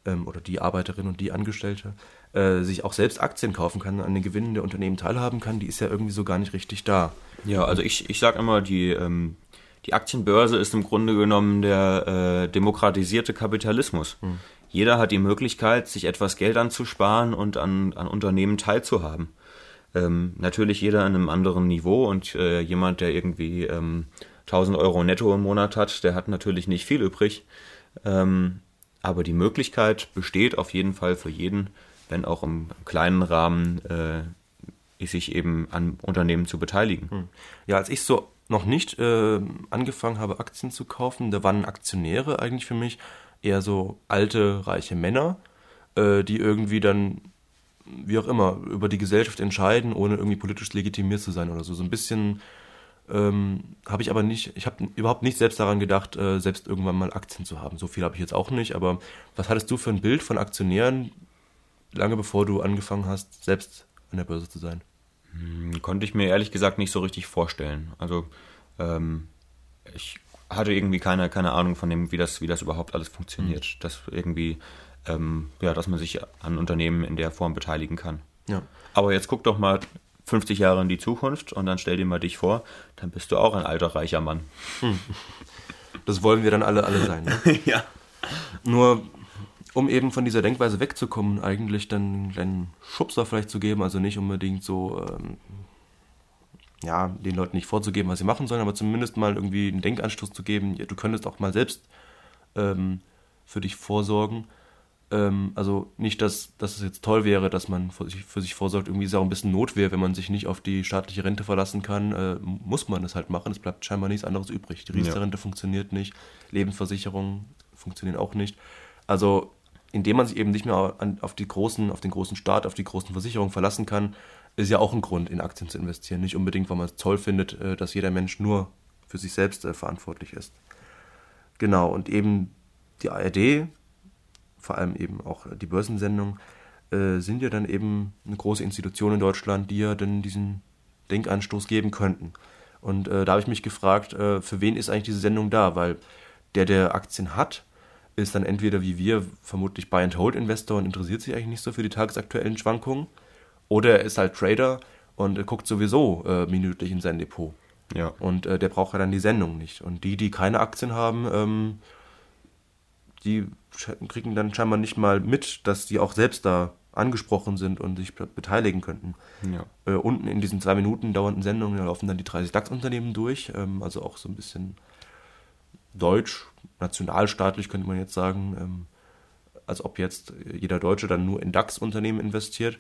ähm, oder die Arbeiterin und die Angestellte äh, sich auch selbst Aktien kaufen kann, an den Gewinnen der Unternehmen teilhaben kann, die ist ja irgendwie so gar nicht richtig da. Ja, also ich, ich sage immer, die, ähm, die Aktienbörse ist im Grunde genommen der äh, demokratisierte Kapitalismus. Hm. Jeder hat die Möglichkeit, sich etwas Geld anzusparen und an, an Unternehmen teilzuhaben. Ähm, natürlich jeder an einem anderen Niveau und äh, jemand, der irgendwie ähm, 1000 Euro netto im Monat hat, der hat natürlich nicht viel übrig. Ähm, aber die Möglichkeit besteht auf jeden Fall für jeden, wenn auch im kleinen Rahmen, äh, sich eben an Unternehmen zu beteiligen. Hm. Ja, als ich so noch nicht äh, angefangen habe, Aktien zu kaufen, da waren Aktionäre eigentlich für mich eher so alte, reiche Männer, äh, die irgendwie dann, wie auch immer, über die Gesellschaft entscheiden, ohne irgendwie politisch legitimiert zu sein oder so. So ein bisschen ähm, habe ich aber nicht, ich habe überhaupt nicht selbst daran gedacht, äh, selbst irgendwann mal Aktien zu haben. So viel habe ich jetzt auch nicht, aber was hattest du für ein Bild von Aktionären, lange bevor du angefangen hast, selbst an der Börse zu sein? Hm, konnte ich mir ehrlich gesagt nicht so richtig vorstellen. Also ähm, ich hatte irgendwie keine, keine Ahnung von dem, wie das, wie das überhaupt alles funktioniert. Mhm. Dass irgendwie, ähm, ja, dass man sich an Unternehmen in der Form beteiligen kann. Ja. Aber jetzt guck doch mal 50 Jahre in die Zukunft und dann stell dir mal dich vor, dann bist du auch ein alter, reicher Mann. Hm. Das wollen wir dann alle, alle sein, ne? ja. Nur, um eben von dieser Denkweise wegzukommen, eigentlich dann einen kleinen Schubser vielleicht zu geben, also nicht unbedingt so, ähm, ja, den Leuten nicht vorzugeben, was sie machen sollen, aber zumindest mal irgendwie einen Denkanstoß zu geben, ja, du könntest auch mal selbst ähm, für dich vorsorgen ähm, also nicht, dass, dass es jetzt toll wäre, dass man für sich, für sich vorsorgt. Irgendwie ist es auch ein bisschen Notwehr, wenn man sich nicht auf die staatliche Rente verlassen kann, äh, muss man das halt machen. Es bleibt scheinbar nichts anderes übrig. Die Riester-Rente ja. funktioniert nicht, Lebensversicherungen funktionieren auch nicht. Also indem man sich eben nicht mehr an, auf, die großen, auf den großen Staat, auf die großen Versicherungen verlassen kann, ist ja auch ein Grund, in Aktien zu investieren. Nicht unbedingt, weil man es toll findet, äh, dass jeder Mensch nur für sich selbst äh, verantwortlich ist. Genau, und eben die ARD vor allem eben auch die Börsensendung, äh, sind ja dann eben eine große Institution in Deutschland, die ja dann diesen Denkanstoß geben könnten. Und da habe ich mich gefragt, für wen ist eigentlich diese Sendung da? Weil der, der Aktien hat, ist dann entweder wie wir vermutlich Buy-and-Hold-Investor und interessiert sich eigentlich nicht so für die tagesaktuellen Schwankungen, oder er ist halt Trader und guckt sowieso äh, minütlich in sein Depot. Ja. Und äh, der braucht ja dann die Sendung nicht. Und die, die keine Aktien haben, ähm, die kriegen dann scheinbar nicht mal mit, dass die auch selbst da angesprochen sind und sich beteiligen könnten. Ja. Äh, unten in diesen zwei Minuten dauernden Sendungen laufen dann die 30 DAX-Unternehmen durch, ähm, also auch so ein bisschen deutsch, nationalstaatlich könnte man jetzt sagen, ähm, als ob jetzt jeder Deutsche dann nur in DAX-Unternehmen investiert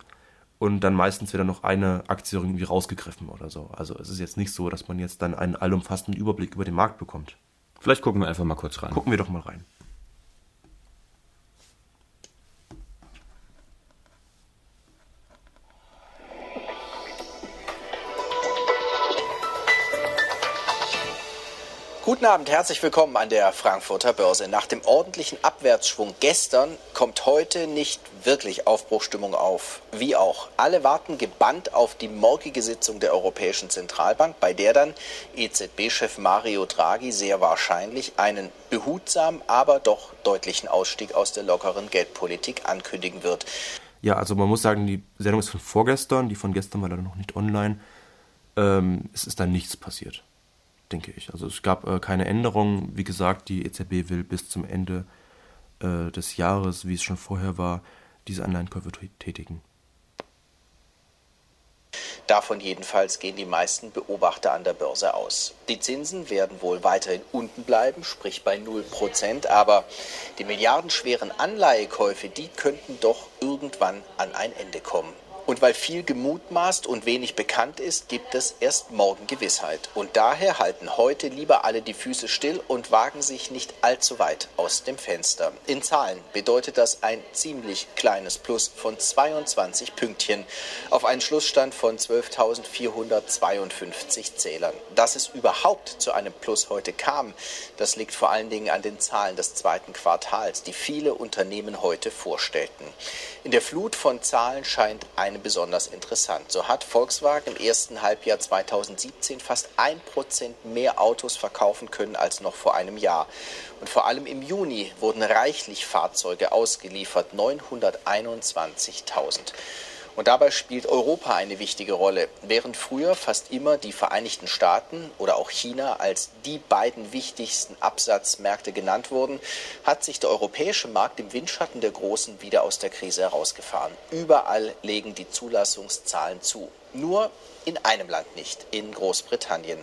und dann meistens wieder noch eine Aktie irgendwie rausgegriffen oder so. Also es ist jetzt nicht so, dass man jetzt dann einen allumfassenden Überblick über den Markt bekommt. Vielleicht gucken wir einfach mal kurz rein. Gucken wir doch mal rein. Guten Abend, herzlich willkommen an der Frankfurter Börse. Nach dem ordentlichen Abwärtsschwung gestern kommt heute nicht wirklich Aufbruchstimmung auf. Wie auch. Alle warten gebannt auf die morgige Sitzung der Europäischen Zentralbank, bei der dann EZB-Chef Mario Draghi sehr wahrscheinlich einen behutsamen, aber doch deutlichen Ausstieg aus der lockeren Geldpolitik ankündigen wird. Ja, also man muss sagen, die Sendung ist von vorgestern, die von gestern war leider noch nicht online. Ähm, es ist da nichts passiert denke ich. Also es gab äh, keine Änderungen. Wie gesagt, die EZB will bis zum Ende äh, des Jahres, wie es schon vorher war, diese Anleihenkäufe tätigen. Davon jedenfalls gehen die meisten Beobachter an der Börse aus. Die Zinsen werden wohl weiterhin unten bleiben, sprich bei 0%, aber die milliardenschweren Anleihekäufe, die könnten doch irgendwann an ein Ende kommen. Und weil viel gemutmaßt und wenig bekannt ist, gibt es erst morgen Gewissheit. Und daher halten heute lieber alle die Füße still und wagen sich nicht allzu weit aus dem Fenster. In Zahlen bedeutet das ein ziemlich kleines Plus von 22 Pünktchen auf einen Schlussstand von 12.452 Zählern. Dass es überhaupt zu einem Plus heute kam, das liegt vor allen Dingen an den Zahlen des zweiten Quartals, die viele Unternehmen heute vorstellten. In der Flut von Zahlen scheint eine eine besonders interessant. So hat Volkswagen im ersten Halbjahr 2017 fast ein Prozent mehr Autos verkaufen können als noch vor einem Jahr. Und vor allem im Juni wurden reichlich Fahrzeuge ausgeliefert, 921.000. Und dabei spielt Europa eine wichtige Rolle. Während früher fast immer die Vereinigten Staaten oder auch China als die beiden wichtigsten Absatzmärkte genannt wurden, hat sich der europäische Markt im Windschatten der Großen wieder aus der Krise herausgefahren. Überall legen die Zulassungszahlen zu. Nur in einem Land nicht, in Großbritannien.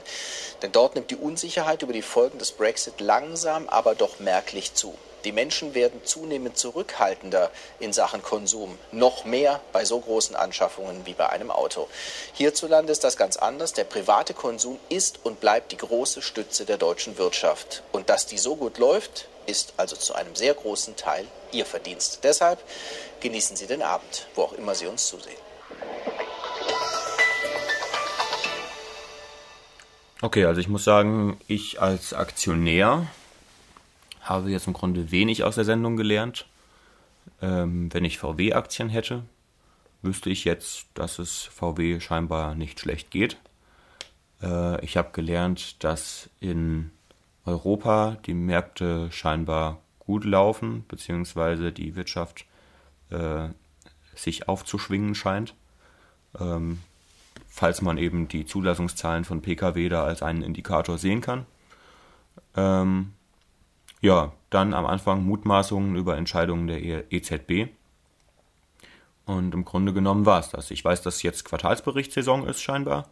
Denn dort nimmt die Unsicherheit über die Folgen des Brexit langsam, aber doch merklich zu. Die Menschen werden zunehmend zurückhaltender in Sachen Konsum, noch mehr bei so großen Anschaffungen wie bei einem Auto. Hierzulande ist das ganz anders. Der private Konsum ist und bleibt die große Stütze der deutschen Wirtschaft. Und dass die so gut läuft, ist also zu einem sehr großen Teil Ihr Verdienst. Deshalb genießen Sie den Abend, wo auch immer Sie uns zusehen. Okay, also ich muss sagen, ich als Aktionär habe jetzt im Grunde wenig aus der Sendung gelernt. Ähm, wenn ich VW-Aktien hätte, wüsste ich jetzt, dass es VW scheinbar nicht schlecht geht. Äh, ich habe gelernt, dass in Europa die Märkte scheinbar gut laufen, beziehungsweise die Wirtschaft äh, sich aufzuschwingen scheint. Ähm, falls man eben die Zulassungszahlen von Pkw da als einen Indikator sehen kann. Ähm, ja, dann am Anfang Mutmaßungen über Entscheidungen der EZB. Und im Grunde genommen war es das. Ich weiß, dass jetzt Quartalsberichtssaison ist scheinbar,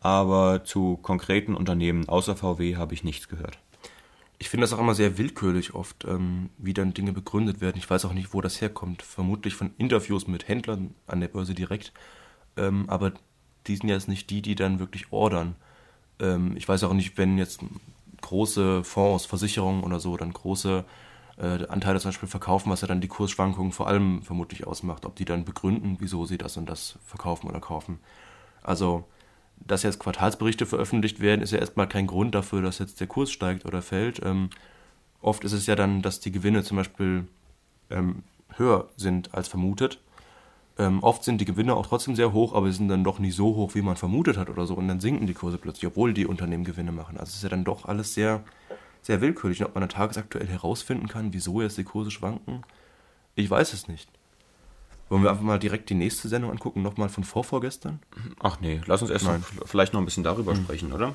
aber zu konkreten Unternehmen außer VW habe ich nichts gehört. Ich finde das auch immer sehr willkürlich oft, ähm, wie dann Dinge begründet werden. Ich weiß auch nicht, wo das herkommt. Vermutlich von Interviews mit Händlern an der Börse direkt. Ähm, aber die sind jetzt nicht die, die dann wirklich ordern. Ähm, ich weiß auch nicht, wenn jetzt große Fonds, Versicherungen oder so dann große äh, Anteile zum Beispiel verkaufen, was ja dann die Kursschwankungen vor allem vermutlich ausmacht, ob die dann begründen, wieso sie das und das verkaufen oder kaufen. Also, dass jetzt Quartalsberichte veröffentlicht werden, ist ja erstmal kein Grund dafür, dass jetzt der Kurs steigt oder fällt. Ähm, oft ist es ja dann, dass die Gewinne zum Beispiel ähm, höher sind als vermutet ähm, oft sind die Gewinne auch trotzdem sehr hoch, aber sie sind dann doch nicht so hoch, wie man vermutet hat oder so. Und dann sinken die Kurse plötzlich, obwohl die Unternehmen Gewinne machen. Also es ist ja dann doch alles sehr, sehr willkürlich. Und ob man dann tagesaktuell herausfinden kann, wieso jetzt die Kurse schwanken, ich weiß es nicht. Wollen wir einfach mal direkt die nächste Sendung angucken, nochmal von vorvorgestern? Ach nee, lass uns erst noch, vielleicht noch ein bisschen darüber mhm. sprechen, oder?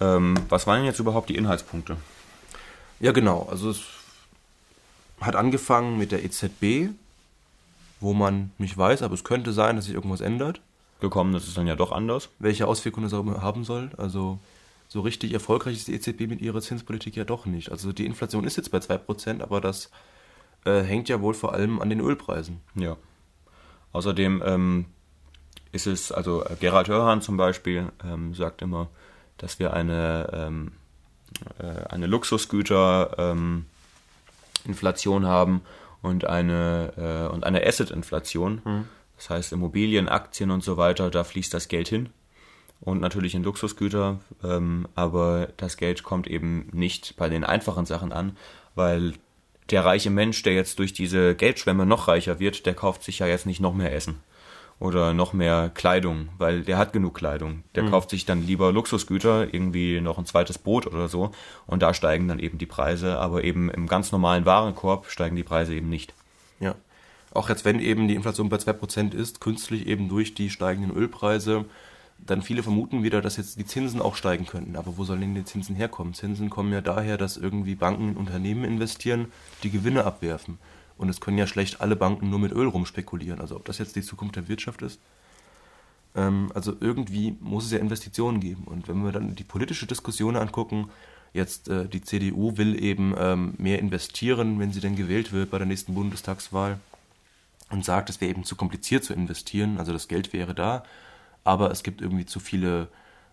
Ähm, was waren denn jetzt überhaupt die Inhaltspunkte? Ja, genau. Also es hat angefangen mit der EZB, wo man nicht weiß, aber es könnte sein, dass sich irgendwas ändert. Gekommen ist es dann ja doch anders. Welche Auswirkungen das haben soll. Also so richtig erfolgreich ist die EZB mit ihrer Zinspolitik ja doch nicht. Also die Inflation ist jetzt bei 2%, aber das äh, hängt ja wohl vor allem an den Ölpreisen. Ja. Außerdem ähm, ist es, also äh, Gerald Hörhan zum Beispiel ähm, sagt immer, dass wir eine, ähm, äh, eine Luxusgüterinflation haben und eine, äh, und eine Asset-Inflation. Mhm. Das heißt, Immobilien, Aktien und so weiter, da fließt das Geld hin. Und natürlich in Luxusgüter, ähm, aber das Geld kommt eben nicht bei den einfachen Sachen an, weil der reiche Mensch, der jetzt durch diese Geldschwemme noch reicher wird, der kauft sich ja jetzt nicht noch mehr Essen oder noch mehr Kleidung, weil der hat genug Kleidung. Der mhm. kauft sich dann lieber Luxusgüter, irgendwie noch ein zweites Boot oder so und da steigen dann eben die Preise, aber eben im ganz normalen Warenkorb steigen die Preise eben nicht. Ja. Auch jetzt, wenn eben die Inflation bei 2% ist, künstlich eben durch die steigenden Ölpreise, dann viele vermuten wieder, dass jetzt die Zinsen auch steigen könnten. Aber wo sollen denn die Zinsen herkommen? Zinsen kommen ja daher, dass irgendwie Banken in Unternehmen investieren, die Gewinne abwerfen. Und es können ja schlecht alle Banken nur mit Öl rumspekulieren. Also ob das jetzt die Zukunft der Wirtschaft ist. Ähm, also irgendwie muss es ja Investitionen geben. Und wenn wir dann die politische Diskussion angucken, jetzt äh, die CDU will eben ähm, mehr investieren, wenn sie denn gewählt wird bei der nächsten Bundestagswahl. und sagt, es wäre eben zu kompliziert zu investieren, also das Geld wäre da, aber es gibt irgendwie zu viele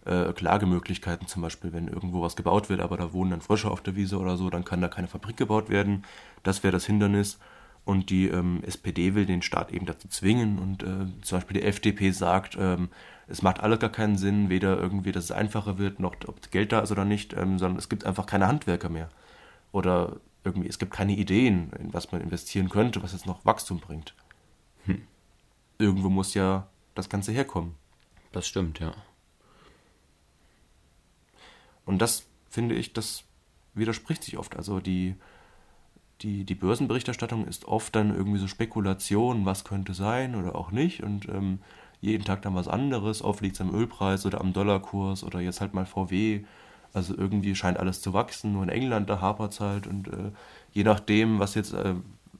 äh, Klagemöglichkeiten, zum Beispiel, wenn irgendwo was gebaut wird, aber da wohnen dann Frösche auf der Wiese oder so, dann kann da keine Fabrik gebaut werden. Das wäre das Hindernis. Und die ähm, SPD will den Staat eben dazu zwingen und äh, zum Beispiel die FDP sagt, ähm, es macht alles gar keinen Sinn, weder irgendwie, dass es einfacher wird, noch ob Geld da ist oder nicht, ähm, sondern es gibt einfach keine Handwerker mehr. Oder irgendwie, es gibt keine Ideen, in was man investieren könnte, was jetzt noch Wachstum bringt. Hm. Irgendwo muss ja das Ganze herkommen. Das stimmt, ja. Und das finde ich, das widerspricht sich oft. Also die, die, die Börsenberichterstattung ist oft dann irgendwie so Spekulation, was könnte sein oder auch nicht. Und ähm, jeden Tag dann was anderes. Oft liegt es am Ölpreis oder am Dollarkurs oder jetzt halt mal VW. Also irgendwie scheint alles zu wachsen. Nur in England, da hapert es halt. Und äh, je nachdem, was jetzt, äh,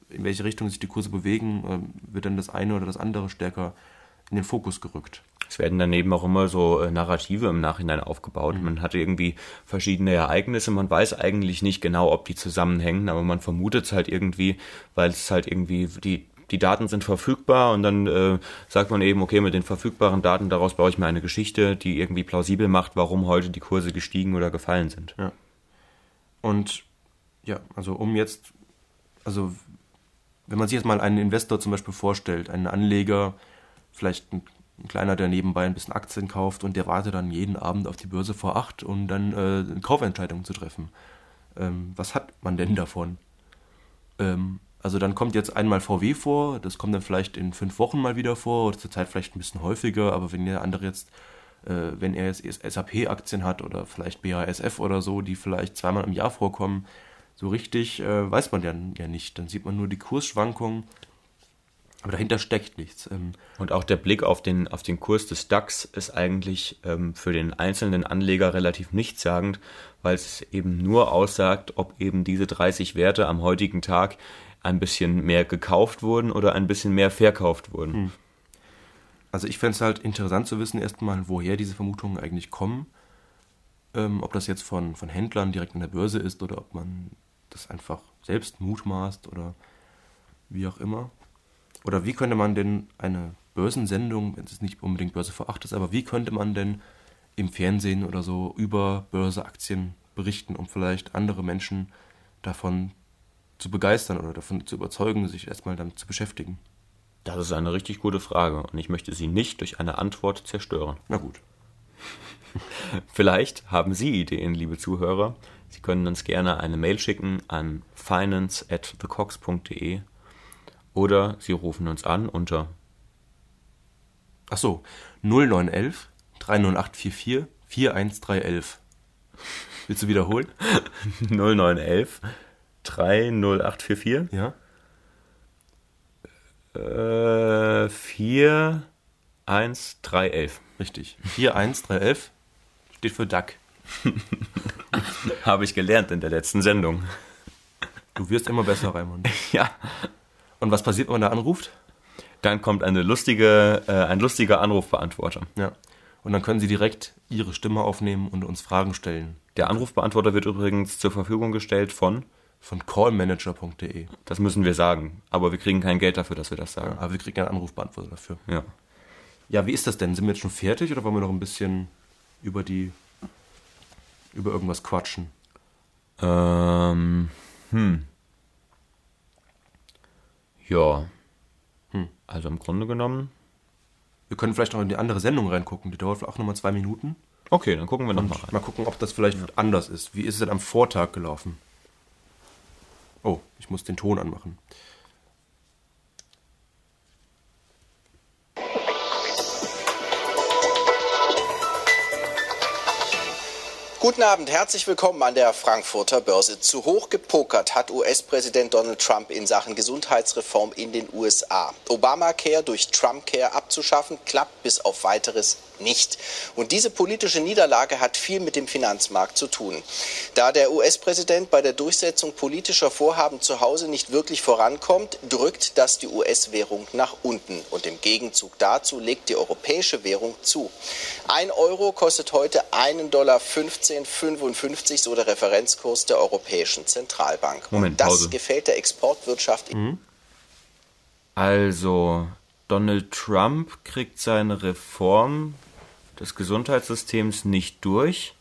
in welche Richtung sich die Kurse bewegen, äh, wird dann das eine oder das andere stärker in den Fokus gerückt. Es werden daneben auch immer so äh, Narrative im Nachhinein aufgebaut. Mhm. Man hatte irgendwie verschiedene Ereignisse. Man weiß eigentlich nicht genau, ob die zusammenhängen, aber man vermutet es halt irgendwie, weil es halt irgendwie die die Daten sind verfügbar und dann äh, sagt man eben, okay, mit den verfügbaren Daten, daraus baue ich mir eine Geschichte, die irgendwie plausibel macht, warum heute die Kurse gestiegen oder gefallen sind. Ja. Und ja, also um jetzt, also wenn man sich jetzt mal einen Investor zum Beispiel vorstellt, einen Anleger, vielleicht ein ein kleiner, der nebenbei ein bisschen Aktien kauft und der wartet dann jeden Abend auf die Börse vor acht, um dann äh, Kaufentscheidungen zu treffen. Ähm, was hat man denn davon? Ähm, also dann kommt jetzt einmal VW vor, das kommt dann vielleicht in fünf Wochen mal wieder vor, oder zurzeit vielleicht ein bisschen häufiger, aber wenn der andere jetzt, äh, wenn er jetzt SAP-Aktien hat oder vielleicht BASF oder so, die vielleicht zweimal im Jahr vorkommen, so richtig äh, weiß man ja, ja nicht. Dann sieht man nur die Kursschwankungen aber dahinter steckt nichts. Ähm, und auch der Blick auf den, auf den Kurs des DAX ist eigentlich ähm, für den einzelnen Anleger relativ nichtssagend, weil es eben nur aussagt, ob eben diese 30 Werte am heutigen Tag ein bisschen mehr gekauft wurden oder ein bisschen mehr verkauft wurden. Hm. Also ich fände es halt interessant zu wissen erstmal, woher diese Vermutungen eigentlich kommen. Ähm, ob das jetzt von, von Händlern direkt an der Börse ist oder ob man das einfach selbst mutmaßt oder wie auch immer. Oder wie könnte man denn eine Börsensendung, wenn es nicht unbedingt Börse vor 8 ist, aber wie könnte man denn im Fernsehen oder so über Börseaktien berichten, um vielleicht andere Menschen davon zu begeistern oder davon zu überzeugen, sich erstmal damit zu beschäftigen? Das ist eine richtig gute Frage und ich möchte sie nicht durch eine Antwort zerstören. Na gut. Vielleicht haben Sie Ideen, liebe Zuhörer. Sie können uns gerne eine Mail schicken an finance at thecox.de oder Sie rufen uns an unter Ach so, 0911 30844 41311. Willst du wiederholen? 0911 30844? Ja. Äh, 41311. Richtig. 41311 steht für DAC. Habe ich gelernt in der letzten Sendung. Du wirst immer besser, Raimund. Ja. Und was passiert, wenn man da anruft? Dann kommt eine lustige, äh, ein lustiger Anrufbeantworter. Ja. Und dann können Sie direkt Ihre Stimme aufnehmen und uns Fragen stellen. Der Anrufbeantworter wird übrigens zur Verfügung gestellt von von callmanager.de. Das müssen wir sagen. Aber wir kriegen kein Geld dafür, dass wir das sagen. Ja, aber wir kriegen einen Anrufbeantworter dafür. Ja. Ja, wie ist das denn? Sind wir jetzt schon fertig oder wollen wir noch ein bisschen über die über irgendwas quatschen? Ähm, hm. Ja. Hm. Also im Grunde genommen. Wir können vielleicht noch in die andere Sendung reingucken. Die dauert auch nochmal zwei Minuten. Okay, dann gucken wir nochmal rein. Mal gucken, ob das vielleicht ja. anders ist. Wie ist es denn am Vortag gelaufen? Oh, ich muss den Ton anmachen. Guten Abend, herzlich willkommen an der Frankfurter Börse. Zu hoch gepokert hat US-Präsident Donald Trump in Sachen Gesundheitsreform in den USA. Obamacare durch Trumpcare abzuschaffen, klappt bis auf weiteres nicht. Und diese politische Niederlage hat viel mit dem Finanzmarkt zu tun. Da der US-Präsident bei der Durchsetzung politischer Vorhaben zu Hause nicht wirklich vorankommt, drückt das die US-Währung nach unten. Und im Gegenzug dazu legt die europäische Währung zu. Ein Euro kostet heute 1,15 Dollar 15,55, so der Referenzkurs der Europäischen Zentralbank. Moment, Und das gefällt der Exportwirtschaft. Mhm. Also, Donald Trump kriegt seine Reform des Gesundheitssystems nicht durch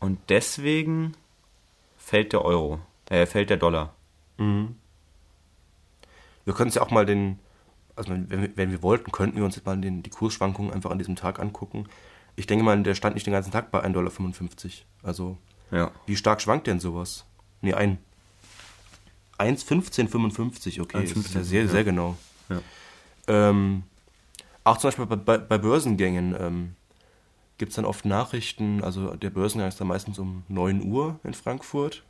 und deswegen fällt der Euro, äh, fällt der Dollar. Wir können uns ja auch mal den, also wenn, wir- wenn wir wollten, könnten wir uns jetzt mal den, die Kursschwankungen einfach an diesem Tag angucken. Ich denke mal, der stand nicht den ganzen Tag bei 1,55 Dollar. Also, Ja. wie stark schwankt denn sowas? Nee, ein 1,1555, okay. das ist ja 1,15, sehr, ja. sehr genau. Ja. Ähm, auch zum Beispiel bei, bei, Börsengängen ähm, gibt es dann oft Nachrichten, also der Börsengang ist dann meistens um 9 Uhr in Frankfurt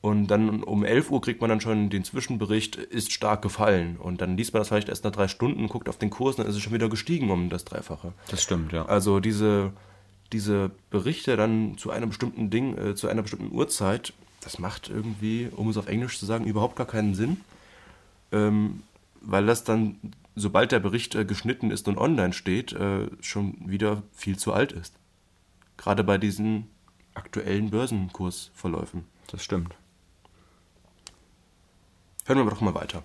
und dann um 11 Uhr kriegt man dann schon den Zwischenbericht, ist stark gefallen und dann liest man das vielleicht erst nach drei Stunden, guckt auf den Kurs und dann ist es schon wieder gestiegen um das Dreifache. Das stimmt, ja. Also diese, diese Berichte dann zu einem bestimmten Ding, äh, zu einer bestimmten Uhrzeit, das macht irgendwie, um es auf Englisch zu sagen, überhaupt gar keinen Sinn. Ähm, weil das dann, sobald der Bericht äh, geschnitten ist und online steht, äh, schon wieder viel zu alt ist. Gerade bei diesen aktuellen Börsenkursverläufen. Das stimmt. Hören wir doch mal weiter.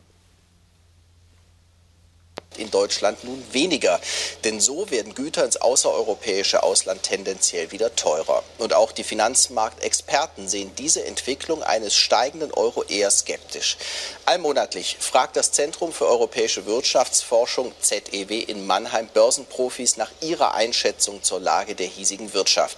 In Deutschland nun weniger. Denn so werden Güter ins außereuropäische Ausland tendenziell wieder teurer. Und auch die Finanzmarktexperten sehen diese Entwicklung eines steigenden Euro eher skeptisch. Allmonatlich fragt das Zentrum für europäische Wirtschaftsforschung ZEW in Mannheim Börsenprofis nach ihrer Einschätzung zur Lage der hiesigen Wirtschaft.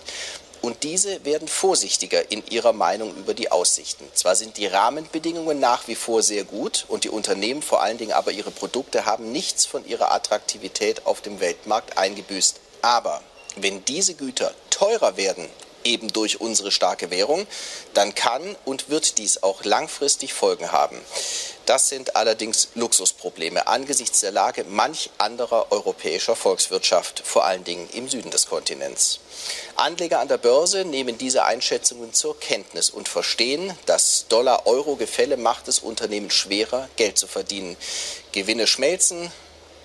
Und diese werden vorsichtiger in ihrer Meinung über die Aussichten. Zwar sind die Rahmenbedingungen nach wie vor sehr gut und die Unternehmen, vor allen Dingen aber ihre Produkte, haben nichts von ihrer Attraktivität auf dem Weltmarkt eingebüßt. Aber wenn diese Güter teurer werden, eben durch unsere starke Währung, dann kann und wird dies auch langfristig Folgen haben. Das sind allerdings Luxusprobleme angesichts der Lage manch anderer europäischer Volkswirtschaft, vor allen Dingen im Süden des Kontinents. Anleger an der Börse nehmen diese Einschätzungen zur Kenntnis und verstehen, das Dollar-Euro-Gefälle macht es Unternehmen schwerer, Geld zu verdienen. Gewinne schmelzen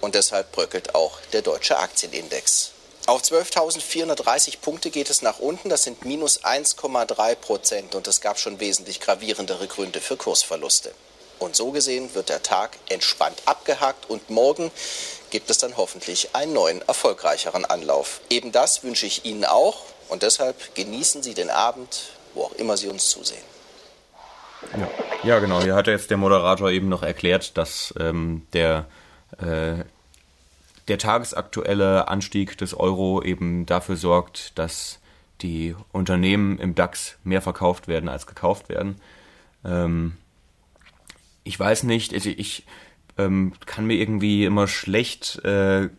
und deshalb bröckelt auch der deutsche Aktienindex. Auf 12.430 Punkte geht es nach unten, das sind minus 1,3 Prozent und es gab schon wesentlich gravierendere Gründe für Kursverluste. Und so gesehen wird der Tag entspannt abgehakt und morgen gibt es dann hoffentlich einen neuen, erfolgreicheren Anlauf. Eben das wünsche ich Ihnen auch und deshalb genießen Sie den Abend, wo auch immer Sie uns zusehen. Ja, genau. Hier hat jetzt der Moderator eben noch erklärt, dass ähm, der, äh, der tagesaktuelle Anstieg des Euro eben dafür sorgt, dass die Unternehmen im DAX mehr verkauft werden als gekauft werden. Ähm, ich weiß nicht, also ich ähm, kann mir irgendwie immer schlecht äh,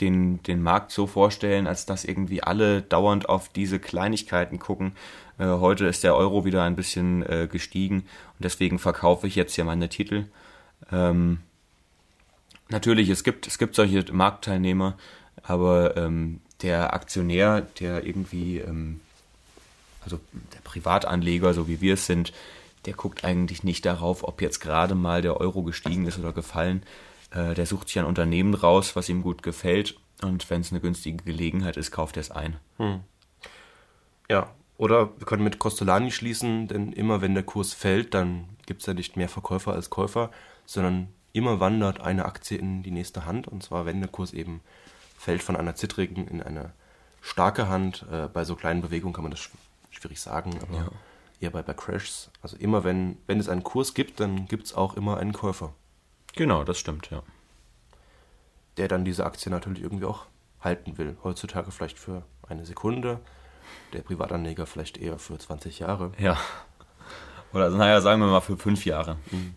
den, den Markt so vorstellen, als dass irgendwie alle dauernd auf diese Kleinigkeiten gucken. Äh, heute ist der Euro wieder ein bisschen äh, gestiegen und deswegen verkaufe ich jetzt hier meine Titel. Ähm, natürlich, es gibt, es gibt solche Marktteilnehmer, aber ähm, der Aktionär, der irgendwie, ähm, also der Privatanleger, so wie wir es sind, der guckt eigentlich nicht darauf, ob jetzt gerade mal der Euro gestiegen ist oder gefallen. Äh, der sucht sich ein Unternehmen raus, was ihm gut gefällt. Und wenn es eine günstige Gelegenheit ist, kauft er es ein. Ja, oder wir können mit Costolani schließen, denn immer wenn der Kurs fällt, dann gibt es ja nicht mehr Verkäufer als Käufer, sondern immer wandert eine Aktie in die nächste Hand. Und zwar, wenn der Kurs eben fällt von einer zittrigen in eine starke Hand. Äh, bei so kleinen Bewegungen kann man das sch schwierig sagen, aber Ja. eher bei, bei Crashs. Also immer wenn, wenn es einen Kurs gibt, dann gibt es auch immer einen Käufer, Genau, das stimmt, ja. der dann diese Aktie natürlich irgendwie auch halten will. Heutzutage vielleicht für eine Sekunde, der Privatanleger vielleicht eher für 20 Jahre. Ja. Oder also, naja, sagen wir mal für fünf Jahre. Und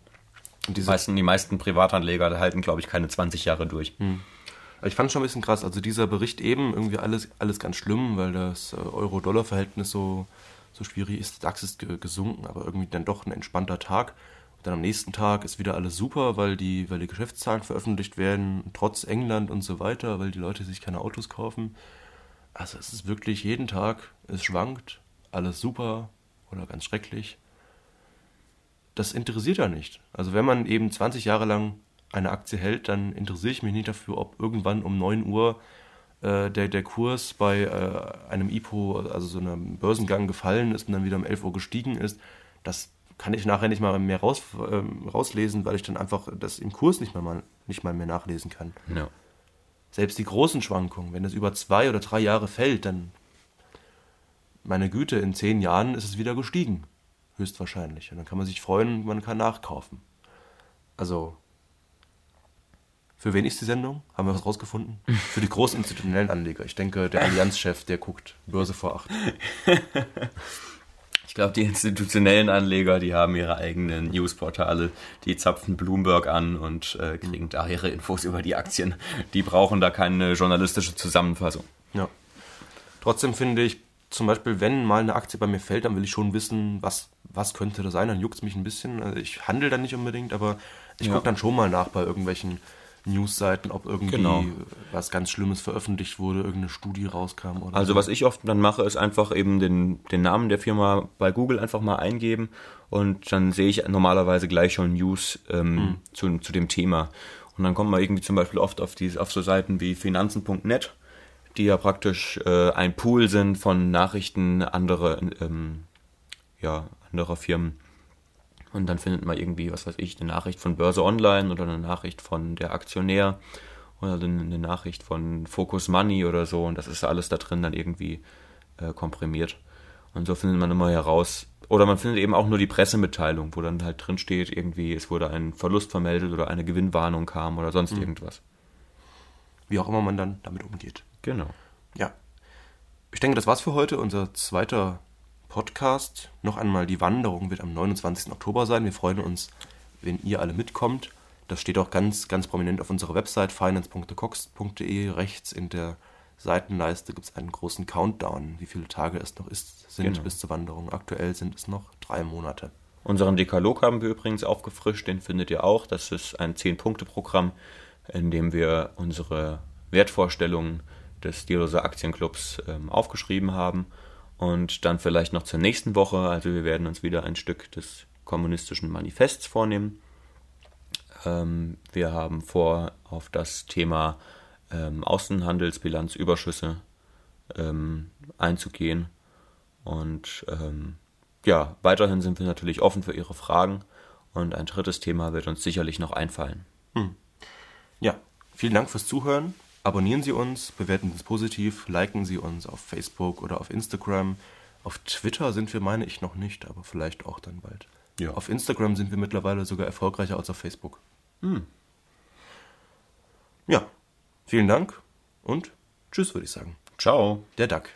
Die meisten, die meisten Privatanleger halten, glaube ich, keine 20 Jahre durch. ich fand schon ein bisschen krass, also dieser Bericht eben, irgendwie alles, alles ganz schlimm, weil das äh, Euro-Dollar-Verhältnis so, so schwierig ist. Der DAX ist ge- gesunken, aber irgendwie dann doch ein entspannter Tag. Und dann am nächsten Tag ist wieder alles super, weil die, weil die Geschäftszahlen veröffentlicht werden, trotz England und so weiter, weil die Leute sich keine Autos kaufen. Also es ist wirklich jeden Tag, es schwankt, alles super oder ganz schrecklich. Das interessiert ja nicht. Also wenn man eben 20 Jahre lang eine Aktie hält, dann interessiere ich mich nicht dafür, ob irgendwann um 9 Uhr äh, der, der Kurs bei äh, einem IPO, also so einem Börsengang gefallen ist und dann wieder um 11 Uhr gestiegen ist. Das kann ich nachher nicht mal mehr raus, äh, rauslesen, weil ich dann einfach das im Kurs nicht mal, nicht mal mehr nachlesen kann. Ja. Selbst die großen Schwankungen, wenn es über zwei oder drei Jahre fällt, dann, meine Güte, in zehn Jahren ist es wieder gestiegen. Höchstwahrscheinlich. Und dann kann man sich freuen, man kann nachkaufen. Also, für wen ist die Sendung? Haben wir was rausgefunden? Für die großen institutionellen Anleger. Ich denke, der Allianzchef, der guckt Börse vor acht. Ich glaube, die institutionellen Anleger, die haben ihre eigenen Newsportale, die zapfen Bloomberg an und äh, kriegen da ihre Infos über die Aktien. Die brauchen da keine journalistische Zusammenfassung. Ja. Trotzdem finde ich, zum Beispiel, wenn mal eine Aktie bei mir fällt, dann will ich schon wissen, was, was könnte das sein. Dann juckt es mich ein bisschen. Also ich handle dann nicht unbedingt, aber ich ja. gucke dann schon mal nach bei irgendwelchen Newsseiten, ob irgendwie genau. was ganz Schlimmes veröffentlicht wurde, irgendeine Studie rauskam. Oder also so. was ich oft dann mache, ist einfach eben den, den Namen der Firma bei Google einfach mal eingeben und dann sehe ich normalerweise gleich schon News ähm, mhm. zu, zu dem Thema. Und dann kommt man irgendwie zum Beispiel oft auf, die, auf so Seiten wie finanzen.net, die ja praktisch äh, ein Pool sind von Nachrichten anderer, ähm, ja, anderer Firmen. Und dann findet man irgendwie, was weiß ich, eine Nachricht von Börse Online oder eine Nachricht von der Aktionär oder eine Nachricht von Focus Money oder so. Und das ist alles da drin dann irgendwie äh, komprimiert. Und so findet man immer heraus, oder man findet eben auch nur die Pressemitteilung, wo dann halt drin steht, irgendwie, es wurde ein Verlust vermeldet oder eine Gewinnwarnung kam oder sonst mhm. irgendwas. Wie auch immer man dann damit umgeht. Genau. Ja. Ich denke, das war's für heute. Unser zweiter Podcast. Noch einmal, die Wanderung wird am 29. Oktober sein. Wir freuen uns, wenn ihr alle mitkommt. Das steht auch ganz, ganz prominent auf unserer Website finance.cox.de. Rechts in der Seitenleiste gibt es einen großen Countdown, wie viele Tage es noch ist, sind genau. bis zur Wanderung. Aktuell sind es noch drei Monate. Unseren Dekalog haben wir übrigens aufgefrischt, den findet ihr auch. Das ist ein 10-Punkte-Programm, in dem wir unsere Wertvorstellungen des Dialoser Aktienclubs ähm, aufgeschrieben haben und dann vielleicht noch zur nächsten Woche, also wir werden uns wieder ein Stück des kommunistischen Manifests vornehmen. Ähm, wir haben vor, auf das Thema ähm, Außenhandelsbilanzüberschüsse ähm, einzugehen. Und ähm, ja, weiterhin sind wir natürlich offen für Ihre Fragen. Und ein drittes Thema wird uns sicherlich noch einfallen. Hm. Ja, vielen Dank fürs Zuhören. Abonnieren Sie uns, bewerten Sie uns positiv, liken Sie uns auf Facebook oder auf Instagram. Auf Twitter sind wir, meine ich, noch nicht, aber vielleicht auch dann bald. Ja. Auf Instagram sind wir mittlerweile sogar erfolgreicher als auf Facebook. Hm. Ja, vielen Dank und tschüss, würde ich sagen. Ciao. Der Duck.